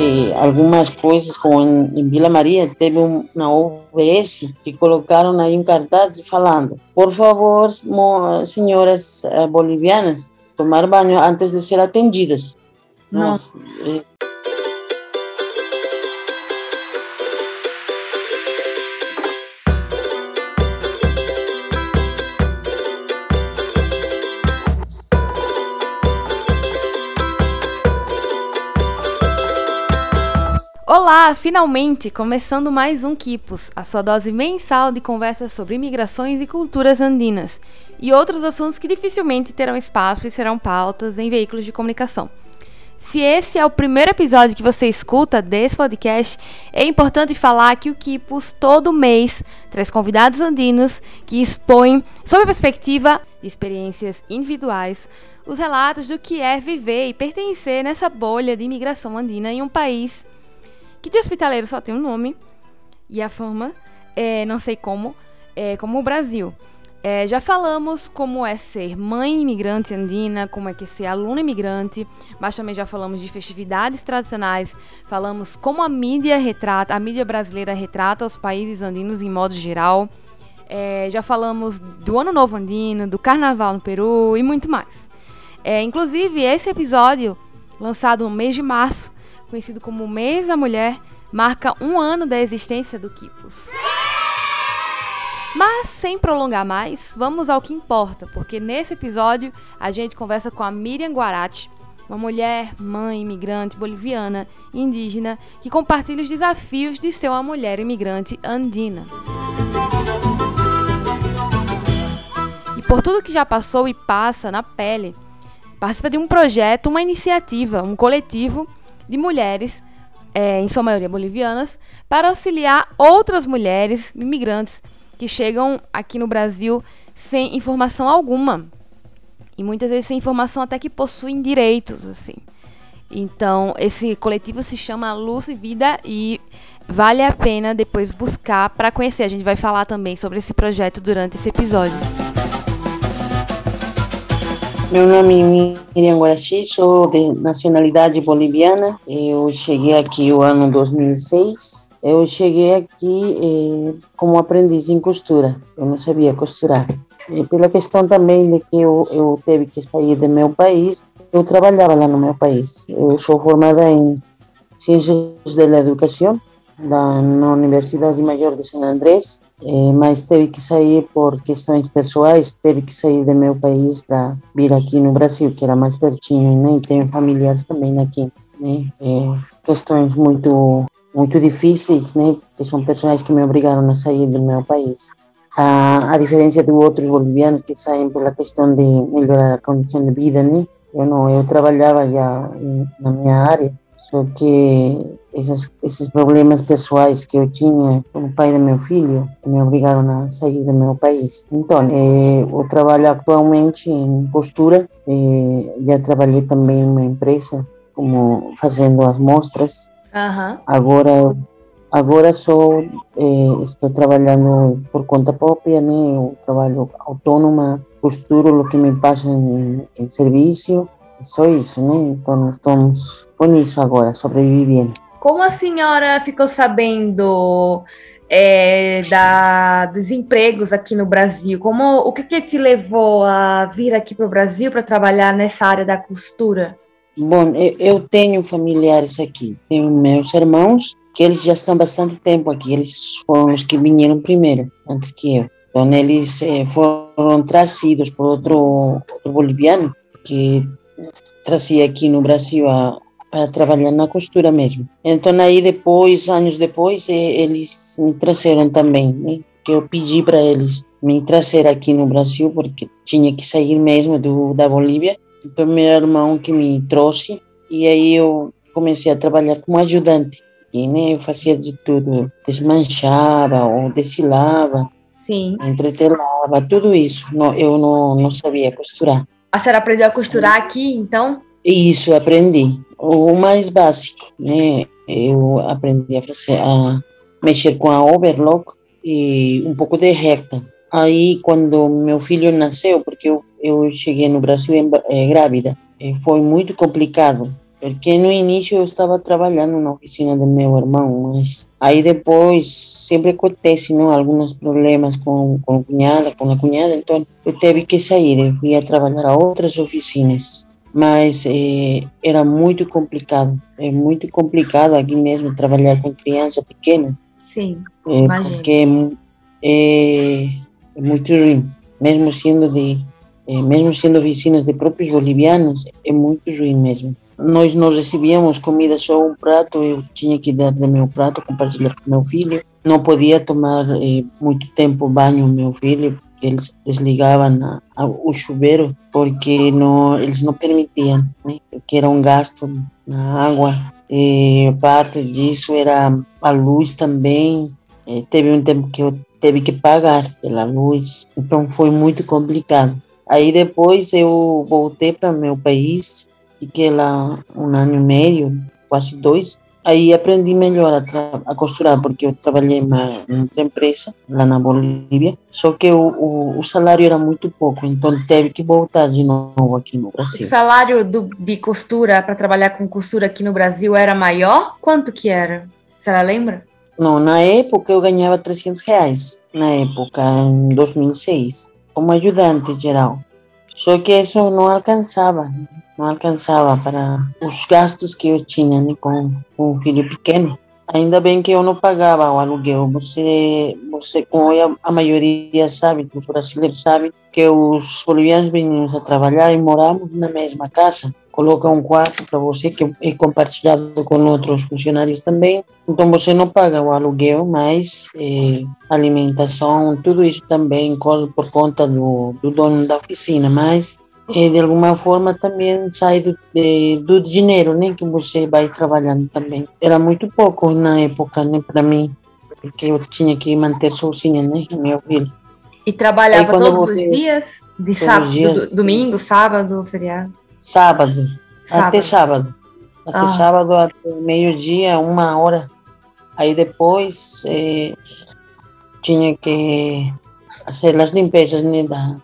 E algumas coisas, como em, em Vila Maria, teve um, uma OBS que colocaram aí um cartaz falando: por favor, senhoras eh, bolivianas, tomar banho antes de ser atendidas. Nossa. Nossa. Olá, finalmente começando mais um Quipos, a sua dose mensal de conversas sobre imigrações e culturas andinas e outros assuntos que dificilmente terão espaço e serão pautas em veículos de comunicação. Se esse é o primeiro episódio que você escuta desse podcast, é importante falar que o Quipos todo mês traz convidados andinos que expõem, sob a perspectiva de experiências individuais, os relatos do que é viver e pertencer nessa bolha de imigração andina em um país que de hospitaleiro só tem um nome e a fama, é, não sei como, é, como o Brasil. É, já falamos como é ser mãe imigrante andina, como é que é ser aluna imigrante, mas também já falamos de festividades tradicionais, falamos como a mídia retrata, a mídia brasileira retrata os países andinos em modo geral. É, já falamos do Ano Novo Andino, do Carnaval no Peru e muito mais. É, inclusive, esse episódio, lançado no mês de março, conhecido como Mês da Mulher, marca um ano da existência do Kipos. Mas sem prolongar mais, vamos ao que importa, porque nesse episódio a gente conversa com a Miriam Guarati, uma mulher, mãe, imigrante boliviana, indígena, que compartilha os desafios de ser uma mulher imigrante andina. E por tudo que já passou e passa na pele, participa de um projeto, uma iniciativa, um coletivo de mulheres, é, em sua maioria bolivianas, para auxiliar outras mulheres imigrantes que chegam aqui no Brasil sem informação alguma. E muitas vezes sem informação até que possuem direitos, assim. Então, esse coletivo se chama Luz e Vida e vale a pena depois buscar para conhecer. A gente vai falar também sobre esse projeto durante esse episódio. Meu nome é Miriam Guarachi, sou de nacionalidade boliviana. Eu cheguei aqui o ano 2006. Eu cheguei aqui eh, como aprendiz em costura. Eu não sabia costurar. E pela questão também de que eu, eu teve que sair do meu país, eu trabalhava lá no meu país. Eu sou formada em Ciências da Educação da, na Universidade Maior de San Andrés, eh, mas teve que sair por questões pessoais, teve que sair do meu país para vir aqui no Brasil, que era mais pertinho, né? E tenho familiares também aqui, né? Eh, questões muito muito difíceis, né? Que são pessoas que me obrigaram a sair do meu país. A, a diferença de outros bolivianos que saem pela questão de melhorar a condição de vida, né? Eu não, eu trabalhava já na minha área, só que esses, esses problemas pessoais que eu tinha com o pai do meu filho me obrigaram a sair do meu país. Então, eh, eu trabalho atualmente em postura, eh, já trabalhei também em uma empresa, como fazendo as mostras. Uhum. Agora, agora só eh, estou trabalhando por conta própria, né? Eu trabalho autônoma, costuro o que me passa em, em serviço, só isso, né? Então, estamos com isso agora, sobrevivendo. Como a senhora ficou sabendo é, da, dos empregos aqui no Brasil? Como, o que, que te levou a vir aqui para o Brasil para trabalhar nessa área da costura? Bom, eu tenho familiares aqui. Tenho meus irmãos, que eles já estão bastante tempo aqui. Eles foram os que vieram primeiro, antes que eu. Então, eles eh, foram trazidos por outro, outro boliviano que trazia aqui no Brasil a, para trabalhar na costura mesmo. Então aí depois, anos depois, eles me trouxeram também, né? Que eu pedi para eles me trazer aqui no Brasil porque tinha que sair mesmo do da Bolívia. Então meu irmão que me trouxe e aí eu comecei a trabalhar como ajudante. E né, eu fazia de tudo, desmanchava ou desfilava, Sim. entretelava, tudo isso. Não, eu não, não sabia costurar. A senhora aprendeu a costurar aqui, então? Isso, aprendi. O mais básico, né? Eu aprendi a, fazer, a mexer com a overlock e um pouco de reta. Aí, quando meu filho nasceu, porque eu, eu cheguei no Brasil é, grávida, foi muito complicado, porque no início eu estava trabalhando na oficina do meu irmão, mas aí depois sempre acontece, não, alguns problemas com, com a cunhada, com a cunhada, então eu tive que sair, eu fui a trabalhar a outras oficinas, mas eh, era muito complicado, é muito complicado aqui mesmo trabalhar com criança pequena. Sim, é, porque é, é muito ruim, mesmo sendo de é, mesmo sendo oficinas de próprios bolivianos, é muito ruim mesmo. Nós não recebíamos comida só um prato, eu tinha que dar do meu prato, compartilhar com meu filho. Não podia tomar eh, muito tempo banho meu filho, eles desligavam a, a, o chuveiro, porque não, eles não permitiam, né? porque era um gasto na água. E parte disso era a luz também. Eh, teve um tempo que eu teve que pagar pela luz, então foi muito complicado. Aí depois eu voltei para meu país Fiquei lá um ano e meio, quase dois. Aí aprendi melhor a, a costurar, porque eu trabalhei em outra empresa, lá na Bolívia. Só que o, o, o, salário era muito pouco, então teve que voltar de novo aqui no Brasil. O salário do, de costura, para trabalhar com costura aqui no Brasil, era maior? Quanto que era? Você lembra? Não, na época eu ganhava 300 reais, na época, em 2006, como ajudante geral. Só que isso não alcançava não alcançava para os gastos que eu tinha né, com, com um filho pequeno. Ainda bem que eu não pagava o aluguel. Você, você como a, a maioria sabe, os brasileiros sabem, que os bolivianos vinhamos a trabalhar e moramos na mesma casa. Coloca um quarto para você que é compartilhado com outros funcionários também. Então você não paga o aluguel, mas é, alimentação, tudo isso também corre por conta do, do dono da oficina. Mas e de alguma forma também sai do, de, do dinheiro né, que você vai trabalhando também. Era muito pouco na época né, para mim, porque eu tinha que manter sozinha né, meu filho. E trabalhava Aí, todos os dias? De sábado, dias, domingo, sábado, feriado? Sábado, sábado. até sábado. Até ah. sábado, até meio-dia, uma hora. Aí depois eh, tinha que fazer as limpezas, né? Da...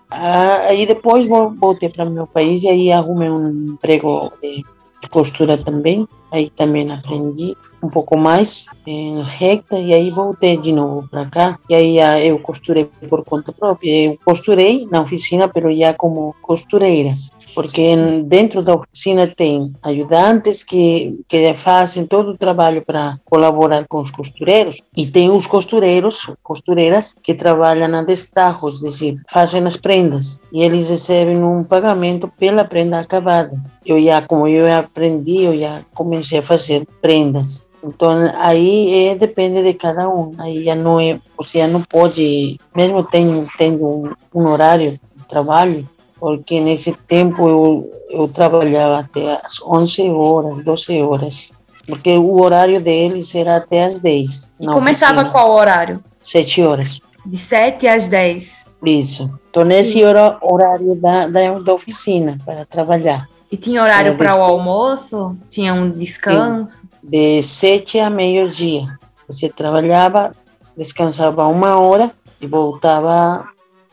Aí depois voltei para meu país e aí arrumei um emprego de costura também. Aí também aprendi um pouco mais em recta e aí voltei de novo para cá. E aí eu costurei por conta própria. Eu costurei na oficina, mas já como costureira porque dentro da oficina tem ajudantes que, que fazem todo o trabalho para colaborar com os costureiros e tem os costureiros, costureiras que trabalham a destajo, ou seja, fazem as prendas e eles recebem um pagamento pela prenda acabada. Eu já, como eu aprendi, eu já comecei a fazer prendas. Então, aí é, depende de cada um. Aí já não é, você já não pode, mesmo tendo, tendo um, um horário de trabalho, porque nesse tempo eu, eu trabalhava até as 11 horas, 12 horas, porque o horário deles era até as 10. E começava oficina. qual horário? 7 horas. De 7 às 10. Isso. Então, nesse hora, horário da, da, da, oficina para trabalhar. E tinha horário para o almoço? Tinha um descanso? Sim. De 7 a meio-dia. Você trabalhava, descansava uma hora e voltava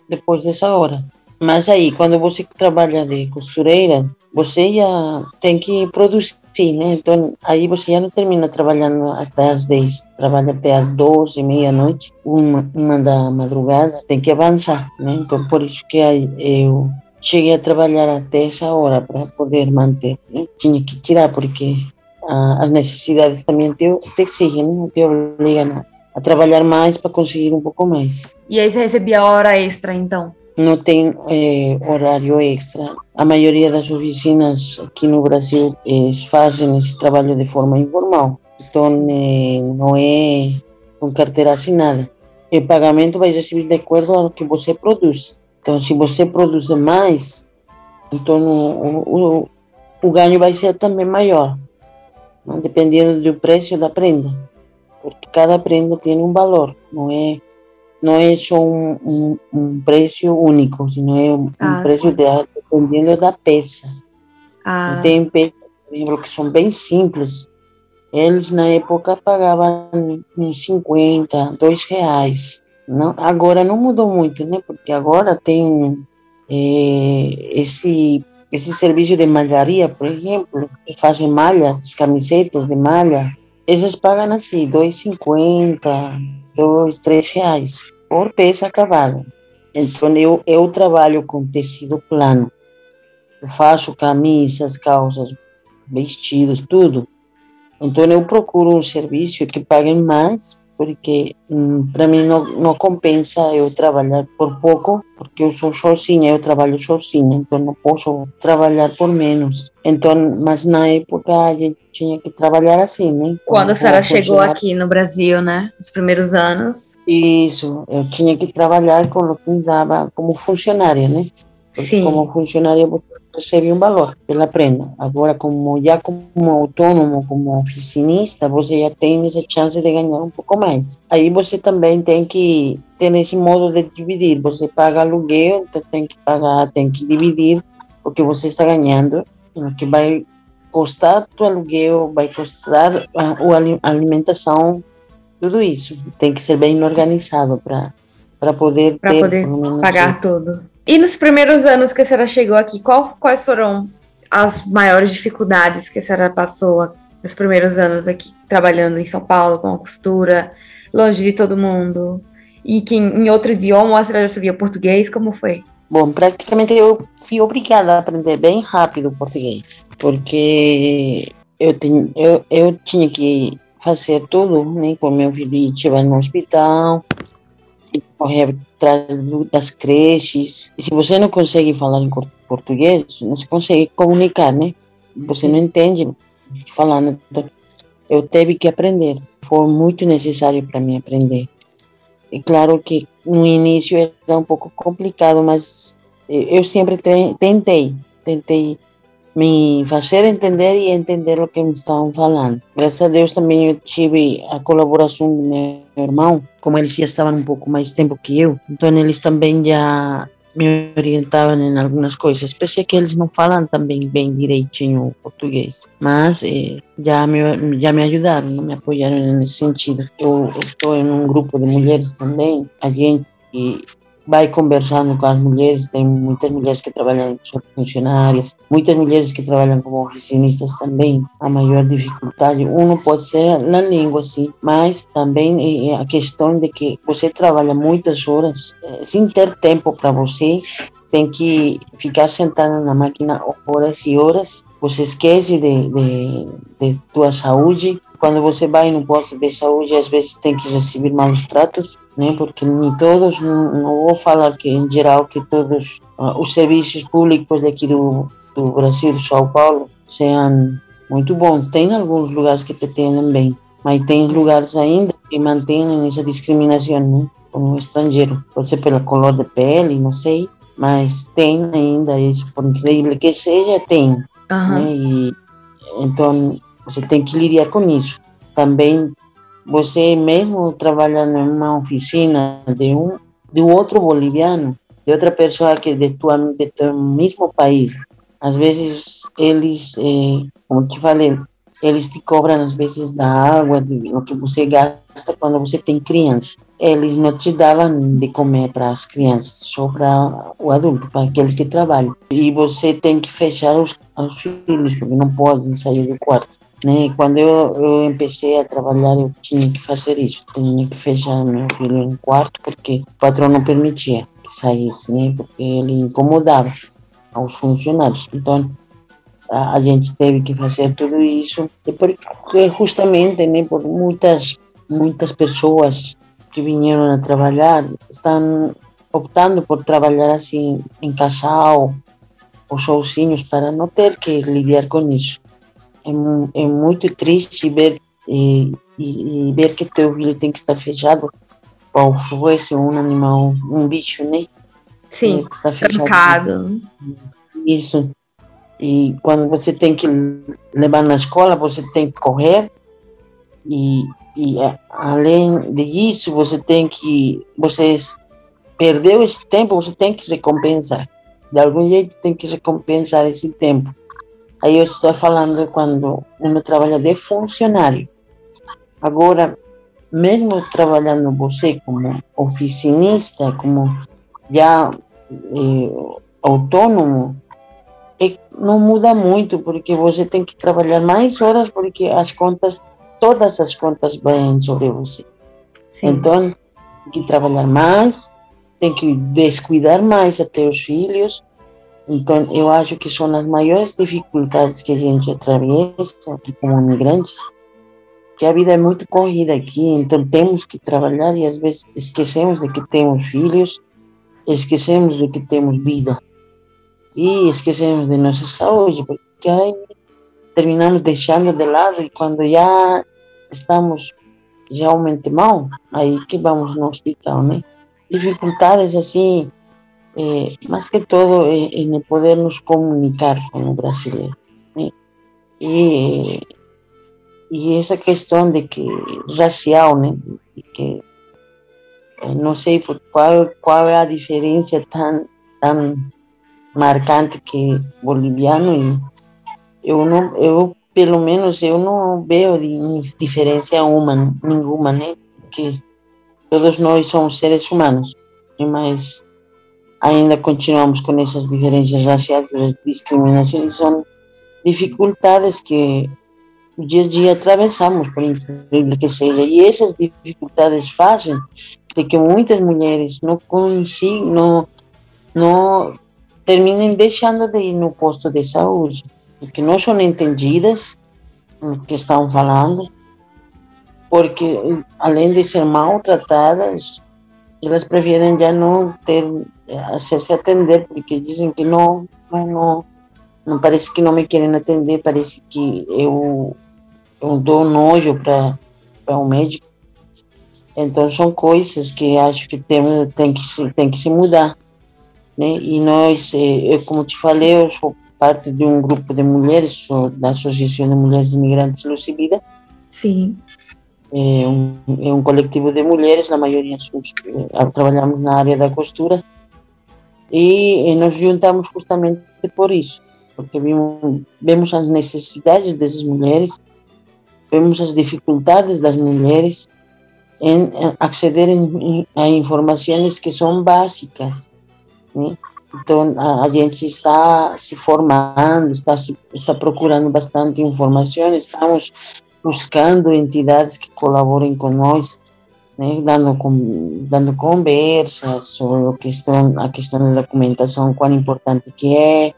depois dessa hora. Mas aí, quando você trabalha de costureira, você já tem que produzir, né? Então, aí você já não termina trabalhando até as 10, trabalha até as 12, meia-noite, uma, uma da madrugada, tem que avançar, né? Então, por isso que aí eu cheguei a trabalhar até essa hora para poder manter, né? Tinha que tirar, porque ah, as necessidades também te, te exigem, né? te obrigam a trabalhar mais para conseguir um pouco mais. E aí você recebia hora extra, então? Não tem eh, horário extra. A maioria das oficinas aqui no Brasil eh, fazem esse trabalho de forma informal. Então, eh, não é com carteira assinada. O pagamento vai receber de acordo ao que você produz. Então, se você produz mais, então o, o, o ganho vai ser também maior, dependendo do preço da prenda. Porque cada prenda tem um valor, não é não é só um, um, um preço único, sino é um, ah, um preço de, dependendo da peça. Ah. Tem peças, por exemplo, que são bem simples. Eles, na época, pagavam uns 50, 2 reais. Não, agora não mudou muito, né? Porque agora tem é, esse esse serviço de malharia, por exemplo, que fazem malhas, camisetas de malha, esses pagam assim, 2,50, 2, 3 reais por peça acabada. Então eu, eu trabalho com tecido plano. Eu faço camisas, calças, vestidos, tudo. Então eu procuro um serviço que pague mais porque hum, para mim não, não compensa eu trabalhar por pouco, porque eu sou sozinha, eu trabalho sozinha, então não posso trabalhar por menos. Então, mas na época a gente tinha que trabalhar assim, né? Quando a senhora chegou aqui no Brasil, né? Os primeiros anos. Isso, eu tinha que trabalhar com o que me dava como funcionária, né? Porque Sim. como funcionária recebe um valor pela prenda. Agora, como já como autônomo, como oficinista, você já tem essa chance de ganhar um pouco mais. Aí você também tem que ter esse modo de dividir. Você paga aluguel, então tem que pagar, tem que dividir o que você está ganhando, o que vai custar o aluguel, vai custar a, a alimentação, tudo isso. Tem que ser bem organizado para para poder pra ter poder pagar tudo. E nos primeiros anos que a senhora chegou aqui, qual, quais foram as maiores dificuldades que a senhora passou nos primeiros anos aqui, trabalhando em São Paulo com a costura, longe de todo mundo? E que em, outro idioma a senhora sabia português? Como foi? Bom, praticamente eu fui obrigada a aprender bem rápido português, porque eu, tinha, eu, eu tinha que fazer tudo, né? Com meu filho estiver no hospital, correr atrás das creches. E se você não consegue falar em português, não se consegue comunicar, né? Você não entende falando. Então, eu tive que aprender. Foi muito necessário para mim aprender. E claro que no início era um pouco complicado, mas eu sempre tentei, tentei me fazer entender e entender o que me estavam falando. Graças a Deus também eu tive a colaboração do meu irmão, como eles já estavam um pouco mais tempo que eu, então eles também já me orientavam em algumas coisas. Pensei que eles não falam também bem direitinho português, mas eh, já me já me ajudaram, me apoiaram nesse sentido. Eu estou em um grupo de mulheres também, a gente vai conversando com as mulheres, tem muitas mulheres que trabalham como funcionárias, muitas mulheres que trabalham como oficinistas também. A maior dificuldade, um pode ser na língua, sim, mas também a questão de que você trabalha muitas horas eh, sem ter tempo para você, tem que ficar sentada na máquina horas e horas, você esquece de, de, de tua saúde, quando você vai no posto de saúde, às vezes tem que receber maus tratos, né? Porque nem todos, não, vou falar que em geral que todos uh, os serviços públicos daqui do, do Brasil, de São Paulo, sejam muito bons. Tem alguns lugares que te atendem bem, mas tem lugares ainda que mantêm essa discriminação, né? Como estrangeiro, pode ser pela cor de pele, não sei, mas tem ainda isso, por incrível que seja, tem. Uhum. Né? E, então você tem que lidar com isso. Também você mesmo trabalhando em uma oficina de um de outro boliviano, de outra pessoa que de tua de teu mesmo país, às vezes eles, eh, como te falei, eles te cobram às vezes da água, de, o que você gasta quando você tem criança. Eles não te davam de comer para as crianças, só para o adulto, para aquele que trabalha. E você tem que fechar os, os filhos, porque não podem sair do quarto. Né? Quando eu, eu comecei a trabalhar, eu tinha que fazer isso. Tinha que fechar meu filho em quarto, porque o patrão não permitia que saísse, né? porque ele incomodava aos funcionários. Então, a, a gente teve que fazer tudo isso, e porque justamente né, por muitas, muitas pessoas que vieram a trabalhar estão optando por trabalhar assim em casal ou sozinhos para não ter que lidar com isso é, é muito triste ver e, e, e, ver que teu filho tem que estar fechado qual fosse um animal, um bicho, né? Sim, estar trancado. Isso. E quando você tem que levar na escola, você tem que correr. E, e além disso, você tem que. Você perdeu esse tempo, você tem que recompensar. De algum jeito, tem que recompensar esse tempo. Aí eu estou falando quando uno trabalha de funcionário. Agora, mesmo trabalhando você como oficinista, como já eh, autônomo, é, não muda muito, porque você tem que trabalhar mais horas, porque as contas, todas as contas vêm sobre você. Sim. Então, tem que trabalhar mais, tem que descuidar mais até os filhos. Então, eu acho que são as maiores dificuldades que a gente atravessa como imigrantes, que a vida é muito corrida aqui, então temos que trabalhar e às vezes esquecemos de que temos filhos, esquecemos de que temos vida e esquecemos de nossa saúde, porque aí terminamos deixando de lado e quando já estamos realmente mal, aí que vamos no hospital, né? Dificuldades assim, é, mais que todo é, em poder nos comunicar com o brasileiro, né? E e essa questão de que racial, que eh, não sei por qual qual é a diferença tão tão marcante que boliviano e eu não eu pelo menos eu não vejo diferença uma nenhuma né que todos nós somos seres humanos mas ainda continuamos com essas diferenças raciais as discriminações são dificuldades que dia a dia atravessamos, por incrível que seja, e essas dificuldades fazem de que muitas mulheres não consigam, não, terminem deixando de ir no posto de saúde, porque não são entendidas no que estão falando, porque além de ser maltratadas, elas preferem já não ter acesso a atender, porque dizem que não, não, não, não parece que não me querem atender, parece que eu eu dou nojo para um médico. Então são coisas que acho que tem, tem, que, se, tem que se mudar. Né? E nós, eh, eu, como te falei, eu sou parte de um grupo de mulheres, sou da Associação de Mulheres Imigrantes Lucibida. Sim. É um, é um coletivo de mulheres, na maioria somos, eh, trabalhamos na área da costura. E, e nos juntamos justamente por isso, porque vimos, vemos as necessidades dessas mulheres vemos as dificuldades das mulheres em accederem a informações que são básicas. Né? Então, a, a, gente está se formando, está, está procurando bastante informações, estamos buscando entidades que colaborem com nós, né? dando, com, dando conversas sobre a questão, a questão da documentação, quão importante que é,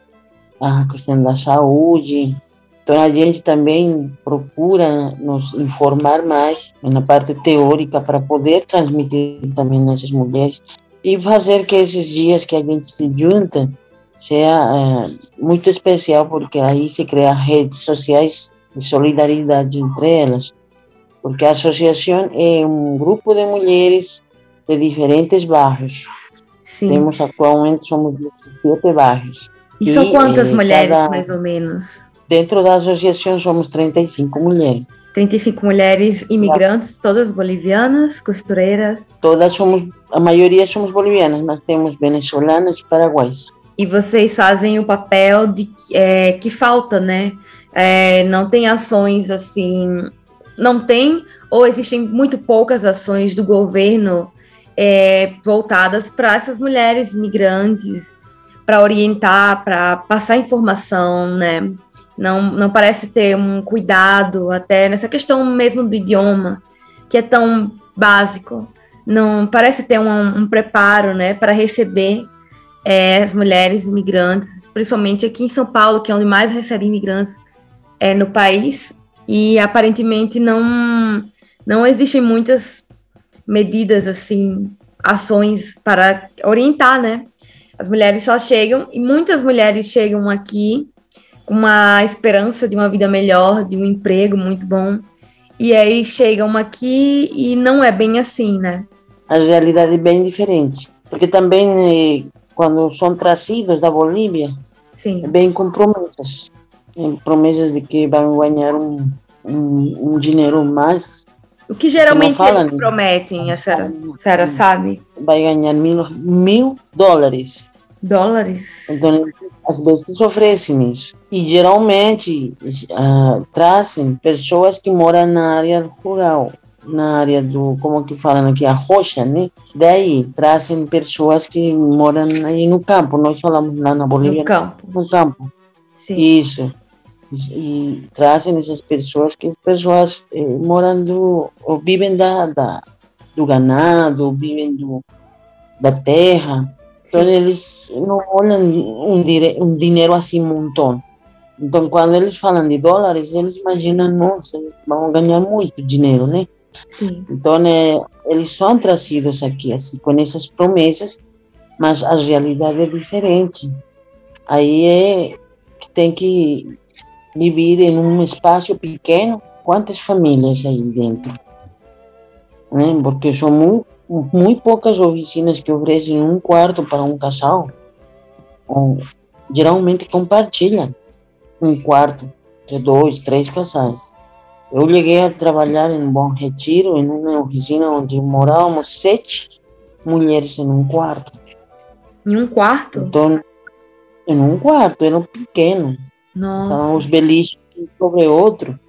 a questão da saúde, então a gente também procura nos informar mais na parte teórica para poder transmitir também nessas mulheres e fazer que esses dias que a gente se junta seja é, muito especial porque aí se cria redes sociais de solidariedade entre elas porque a associação é um grupo de mulheres de diferentes bairros Sim. temos atualmente somos 17 bairros e, e são quantas eh, mulheres cada... mais ou menos Dentro da associação somos 35 mulheres. 35 mulheres imigrantes, todas bolivianas, costureiras? Todas somos, a maioria somos bolivianas, mas temos venezuelanas e paraguaias. E vocês fazem o papel de é, que falta, né? É, não tem ações assim, não tem ou existem muito poucas ações do governo é, voltadas para essas mulheres migrantes, para orientar, para passar informação, né? não, não parece ter um cuidado até nessa questão mesmo do idioma, que é tão básico. Não parece ter um, um preparo né, para receber é, as mulheres imigrantes, principalmente aqui em São Paulo, que é onde mais recebe imigrantes é, no país, e aparentemente não, não existem muitas medidas, assim, ações para orientar, né? As mulheres só chegam, e muitas mulheres chegam aqui uma esperança de uma vida melhor, de um emprego muito bom. E aí chegam aqui e não é bem assim, né? A realidade é bem diferente. Porque também, eh, quando são trazidos da Bolívia, Sim. é bem com promessas. Promessas de que vão ganhar um, um, um dinheiro mais. O que geralmente que eles prometem, a senhora, a senhora sabe? Vai ganhar mil, mil dólares. Dólares? Então, as vezes oferecem isso. E geralmente uh, trazem pessoas que moram na área rural. na área do, como que falam aqui, a rocha, né? Daí trazem pessoas que moram aí no campo, nós falamos lá na Bolívia. No campo. No campo. Sim. Isso. E trazem essas pessoas que as pessoas eh, moram do, ou vivem da, da, do ganado, vivem do, da terra. Então eles não olham um, dire, um dinheiro assim um montão. Então quando eles falam de dólares, eles imaginam, nossa, eles vão ganhar muito dinheiro, né? Sim. Então, é, eles são trazidos aqui assim, com essas promessas, mas a realidade é diferente. Aí é que tem que viver em um espaço pequeno. Quantas famílias aí dentro? Né? Porque são muito, muito poucas oficinas que oferecem um quarto para um casal. Ou, geralmente compartilham um quarto entre dois, três casais. Eu cheguei a trabalhar em Bom Retiro, em uma oficina onde morávamos sete mulheres em um quarto. Em um quarto? Então, em um quarto, era pequeno. Nossa. Estavam os beliches um sobre outro.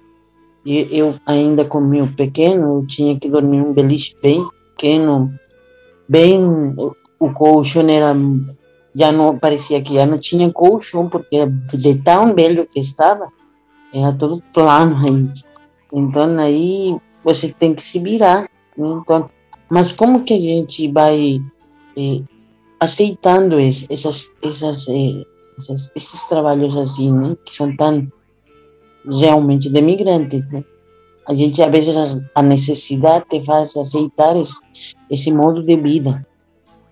E eu, ainda com meu pequeno, eu tinha que dormir um beliche bem pequeno, bem. O colchão era. Já não parecia que já não tinha colchão, porque de tão velho que estava, era todo plano aí. Então aí você tem que se virar. Né? Então, mas como que a gente vai eh, aceitando es, essas, essas, eh, essas, esses trabalhos assim, né? que são tão realmente de migrantes? Né? A gente, às vezes, a necessidade te faz aceitar esse, esse modo de vida.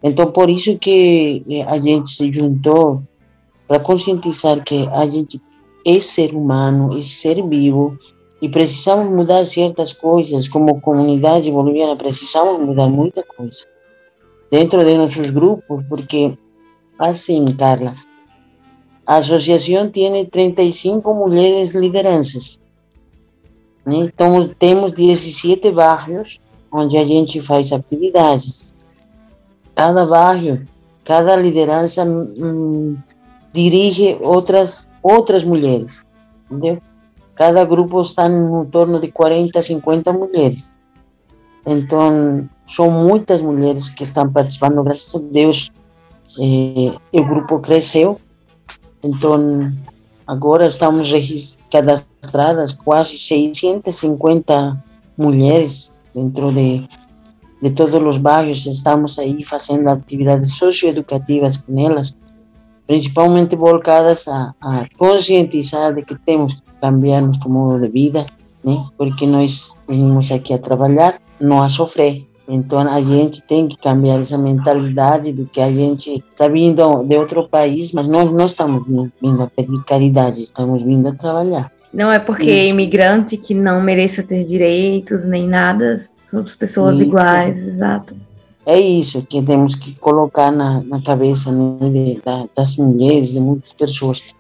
Então, por isso que a gente se juntou para conscientizar que a gente é ser humano, é ser vivo, e precisamos mudar certas coisas, como comunidade boliviana, precisamos mudar muita coisa dentro de nossos grupos, porque assim, Carla, a associação tem 35 mulheres lideranças. Então, temos 17 bairros onde a gente faz atividades. Cada bairro, cada liderança hum, dirige outras outras mulheres? Cada grupo está em torno de 40, 50 mulheres. Então, são muitas mulheres que estão participando, graças a Deus. Eh, o grupo cresceu. Então, agora estamos cadastradas quase 650 mulheres dentro de, de todos os bairros. Estamos aí fazendo atividades socioeducativas com elas, principalmente voltadas a, a conscientizar de que temos cambiar nosso modo de vida, né? Porque nós vimos aqui a trabalhar, não a sofrer. Então a gente tem que cambiar essa mentalidade do que a gente está vindo de outro país, mas nós não estamos vindo a pedir caridade, estamos vindo a trabalhar. Não é porque é imigrante que não mereça ter direitos nem nada, somos pessoas iguais, exato. É isso que temos que colocar na, na cabeça né, de, das mulheres, de muitas pessoas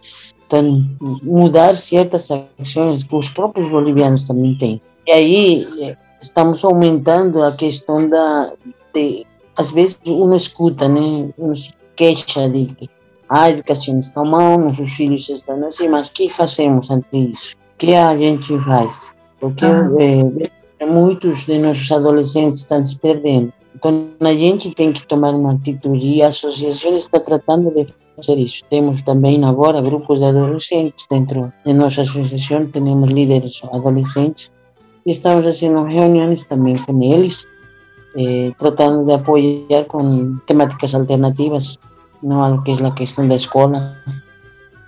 mudar certas ações que os próprios bolivianos também têm. E aí estamos aumentando a questão da de, às vezes uno escuta, né, uno se queixa de que a educação está mal, nossos filhos estão assim, mas o que fazemos ante isso? O que a gente faz? Porque ah. é, muitos de nossos adolescentes estão se perdendo. Então a gente tem que tomar uma atitude e a associação está tratando de fazer isso. Temos também agora grupos de adolescentes dentro de nossa associação, temos líderes adolescentes e estamos fazendo reuniões também com eles, eh, tratando de apoiar com temáticas alternativas, não a que é a questão da escola,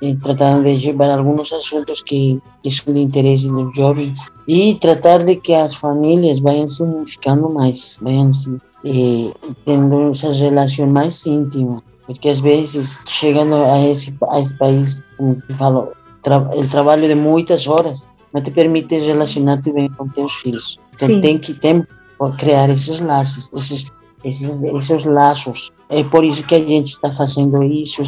e tratando de levar alguns assuntos que, que são de interesse dos jovens e tratar de que as famílias vayam se unificando mais, vayam se, eh, tendo essa relação mais íntima porque às vezes chegando a esse, a esse país, como te falo, tra o trabalho de muitas horas não te permite relacionar-te bem com teus filhos. Então Sim. tem que tem, criar esses laços, esses, esses, esses laços. É por isso que a gente está fazendo isso,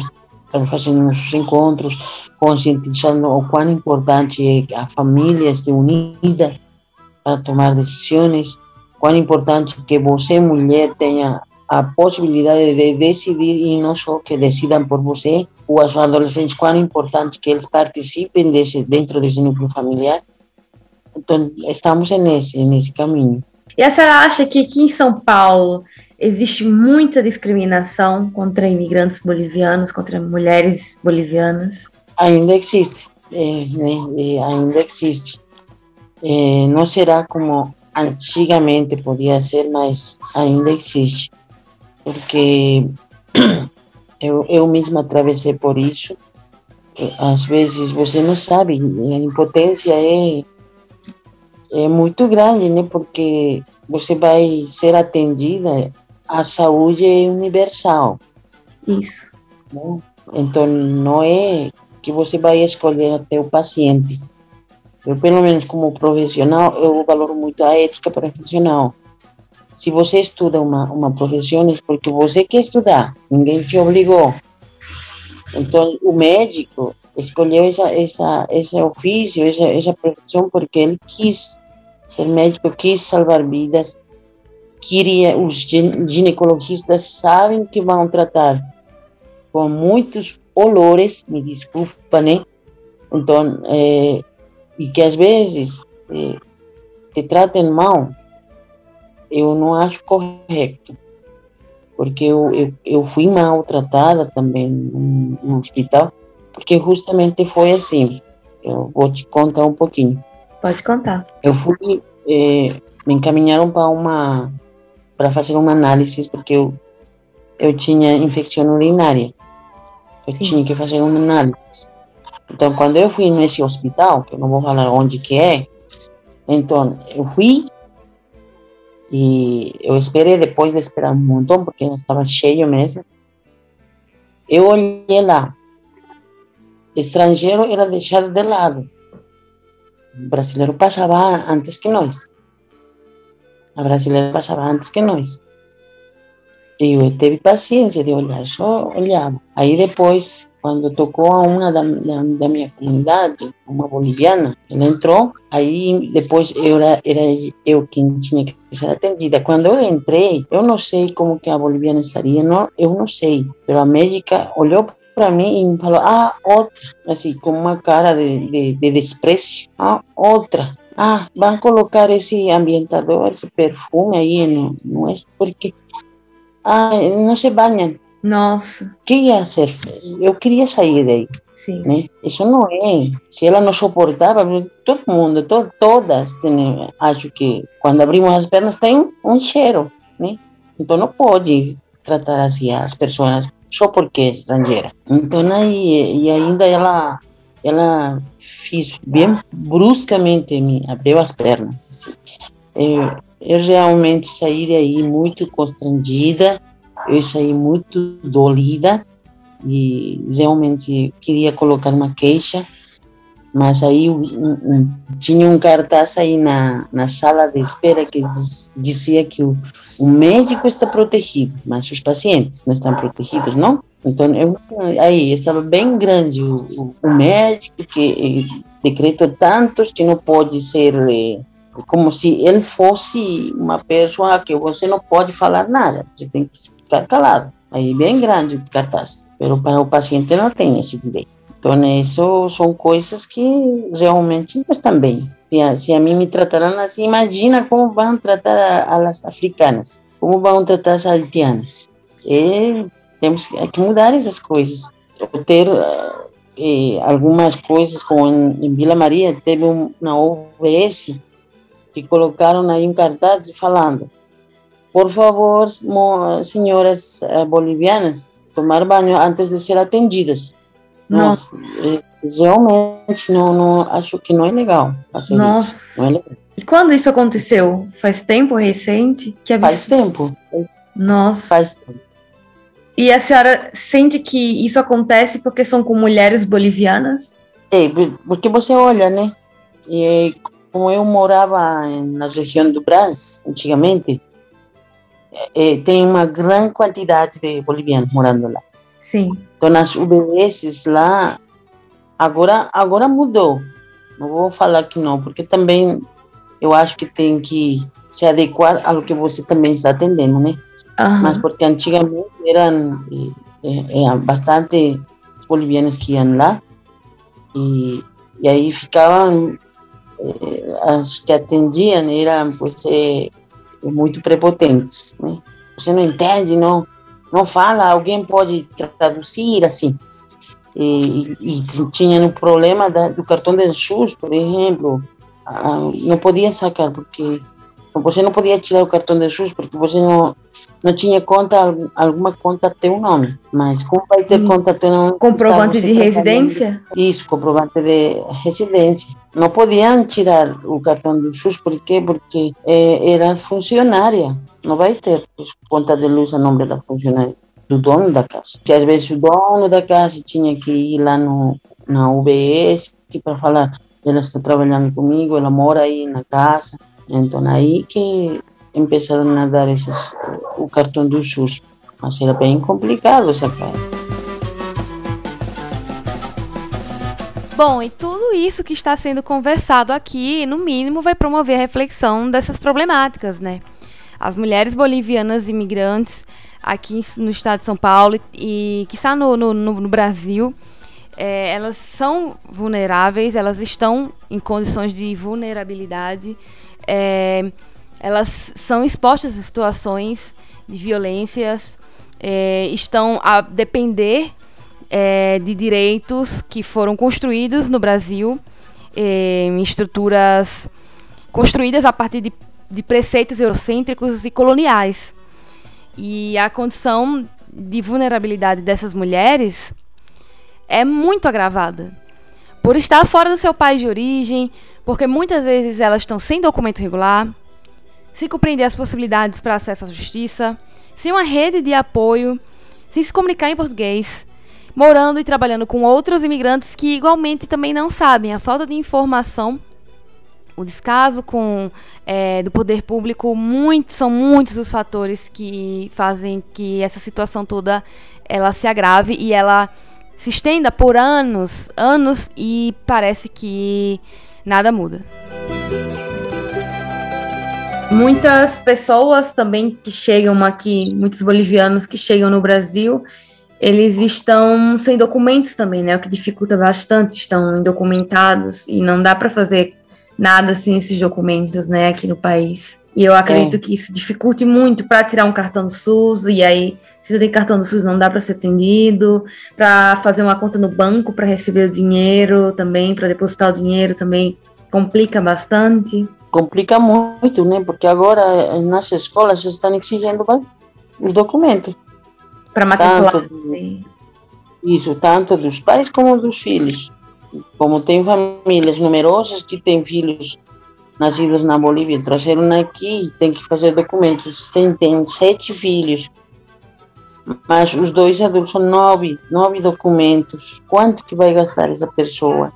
estamos fazendo nossos encontros, conscientizando o quão importante é a família estar unida para tomar decisões, quão importante que você, mulher, tenha a possibilidade de decidir e não só que decidam por você, os adolescentes, quão importante que eles participem desse, dentro desse núcleo familiar. Então, estamos nesse, nesse caminho. E a senhora acha que aqui em São Paulo existe muita discriminação contra imigrantes bolivianos, contra mulheres bolivianas? Ainda existe, é, né, ainda existe. É, não será como antigamente podia ser, mas ainda existe. Porque eu, eu mesma atravessei por isso. Às vezes você não sabe, a impotência é, é muito grande, né? Porque você vai ser atendida a saúde é universal. Isso. Né? Então, não é que você vai escolher até o paciente. Eu, pelo menos como profissional, eu valoro muito a ética profissional. Se você estuda uma, uma profissão, é porque você quer estudar, ninguém te obrigou. Então, o médico escolheu essa, essa, esse ofício, essa, essa profissão, porque ele quis ser médico, quis salvar vidas, queria, os ginecologistas sabem que vão tratar com muitos olores, me desculpa, né? Então, é, e que às vezes é, te tratem mal, eu não acho correto. Porque eu, eu, eu fui maltratada também no, no hospital, porque justamente foi assim. Eu vou te contar um pouquinho. Pode contar. Eu fui, é, me encaminharam para uma para fazer uma análise porque eu eu tinha infecção urinária. Eu Sim. tinha que fazer uma análise. Então, quando eu fui nesse hospital, que eu não vou falar onde que é, então eu fui e eu esperei depois de esperar um montão, porque estava cheio mesmo. Eu olhei lá. Estrangeiro era deixado de lado. O brasileiro passava antes que nós. A brasileira passava antes que nós. E eu teve paciência de olhar, só olhava. Aí depois, quando tocou a uma da, da, da, minha comunidade, uma boliviana, entrou, aí depois eu era, era eu quem tinha que ser atendida. Quando eu entrei, eu não sei como que a boliviana estaria, não, eu não sei. Pero a médica olhou para mim e falou, ah, outra, assim, com uma cara de, de, de desprezo, ah, outra ah, van a colocar ese ambientador, ese perfume ahí en nuestro, porque ah, no se bañan. Nossa. que ia hacer? Eu queria sair daí. Sim. Né? Isso não é. Se ela não suportava, todo mundo, to, todas, acho que quando abrimos as pernas tem um cheiro, né? Então não pode tratar assim as pessoas só porque é estrangeira. Então aí, e ainda ela ela fiz bem bruscamente, me abriu as pernas. Assim. Eu, eu realmente saí daí muito constrangida, eu saí muito dolida e realmente queria colocar uma queixa, mas aí um, um, tinha um cartaz aí na, na sala de espera que diz, dizia que o, o médico está protegido, mas os pacientes não estão protegidos, não? Então, eu, aí estava bem grande o, o, o médico que decretou tantos que não pode ser eh, como se ele fosse uma pessoa que você não pode falar nada, você tem que ficar calado. Aí bem grande o cartaz, mas para o paciente não tem esse direito. Então, isso são coisas que realmente não estão bem. Se a, mim me trataram assim, imagina como vão tratar as africanas, como vão tratar as haitianas. É temos que mudar essas coisas. Ter eh, algumas coisas, como em, em, Vila Maria, teve uma OVS que colocaram aí um cartaz falando: por favor, senhoras eh, bolivianas, tomar banho antes de ser atendidas. Nossa, realmente não, não, acho que não é legal fazer Nossa. isso. É legal. E quando isso aconteceu? Faz tempo recente? Que Faz tempo. Nossa. Faz tempo. E a senhora sente que isso acontece porque são com mulheres bolivianas? É, porque você olha, né? E como eu morava na região do Brás, antigamente, é, tem uma grande quantidade de bolivianos morando lá. Sim. Então, as UBS lá, agora, agora mudou. Não vou falar que não, porque também eu acho que tem que se adequar ao que você também está atendendo, né? Uhum. Mas porque antigamente eram eh, eh, bastante bolivianos que iam lá e, e aí ficavam, eh, as que atendiam eram pues, muito prepotentes. Né? Você não entende, não, não fala, alguém pode traduzir assim. E, e, e tinha um problema da, do cartão de SUS, por exemplo, ah, não podia sacar porque você não podia tirar o cartão de SUS porque você não, não tinha conta, alguma conta teu nome. Mas como vai ter conta teu nome? Comprovante de residência? Isso, comprovante de residência. Não podiam tirar o cartão do SUS, por quê? Porque eh, era funcionária. Não vai ter conta de luz a nome da funcionária, do dono da casa. Que às vezes o dono da casa tinha que ir lá no, na UBS para falar ela está trabalhando comigo, ela mora aí na casa. Então aí que começaram a dar esses, o cartão do SUS. Mas era bem complicado sacar. Bom, e tudo isso que está sendo conversado aqui, no mínimo, vai promover a reflexão dessas problemáticas, né? As mulheres bolivianas imigrantes aqui no estado de São Paulo e que está no, no, no Brasil, é, elas são vulneráveis, elas estão em condições de vulnerabilidade é, elas são expostas a situações de violências, é, estão a depender é, de direitos que foram construídos no Brasil, é, em estruturas construídas a partir de, de preceitos eurocêntricos e coloniais. E a condição de vulnerabilidade dessas mulheres é muito agravada. Por estar fora do seu país de origem, porque muitas vezes elas estão sem documento regular, sem compreender as possibilidades para acesso à justiça, sem uma rede de apoio, sem se comunicar em português, morando e trabalhando com outros imigrantes que igualmente também não sabem. A falta de informação, o descaso com é, do poder público, muito, são muitos os fatores que fazem que essa situação toda ela se agrave e ela se estenda por anos, anos e parece que nada muda. Muitas pessoas também que chegam aqui, muitos bolivianos que chegam no Brasil, eles estão sem documentos também, né? O que dificulta bastante, estão indocumentados e não dá para fazer nada sem esses documentos, né, aqui no país. E eu acredito é. que isso dificulte muito para tirar um cartão do SUS e aí se não tem cartão do SUS não dá para ser atendido, para fazer uma conta no banco para receber o dinheiro também, para depositar o dinheiro também complica bastante. Complica muito, né? Porque agora eh, nas escolas estão exigindo os documentos. Para matricular. Tanto, isso, tanto dos pais como dos filhos. Como tem famílias numerosas que têm filhos nascidos na Bolívia, trazeram aqui, tem que fazer documentos. Tem, tem sete filhos mas os dois adultos são nove, nove documentos. Quanto que vai gastar essa pessoa?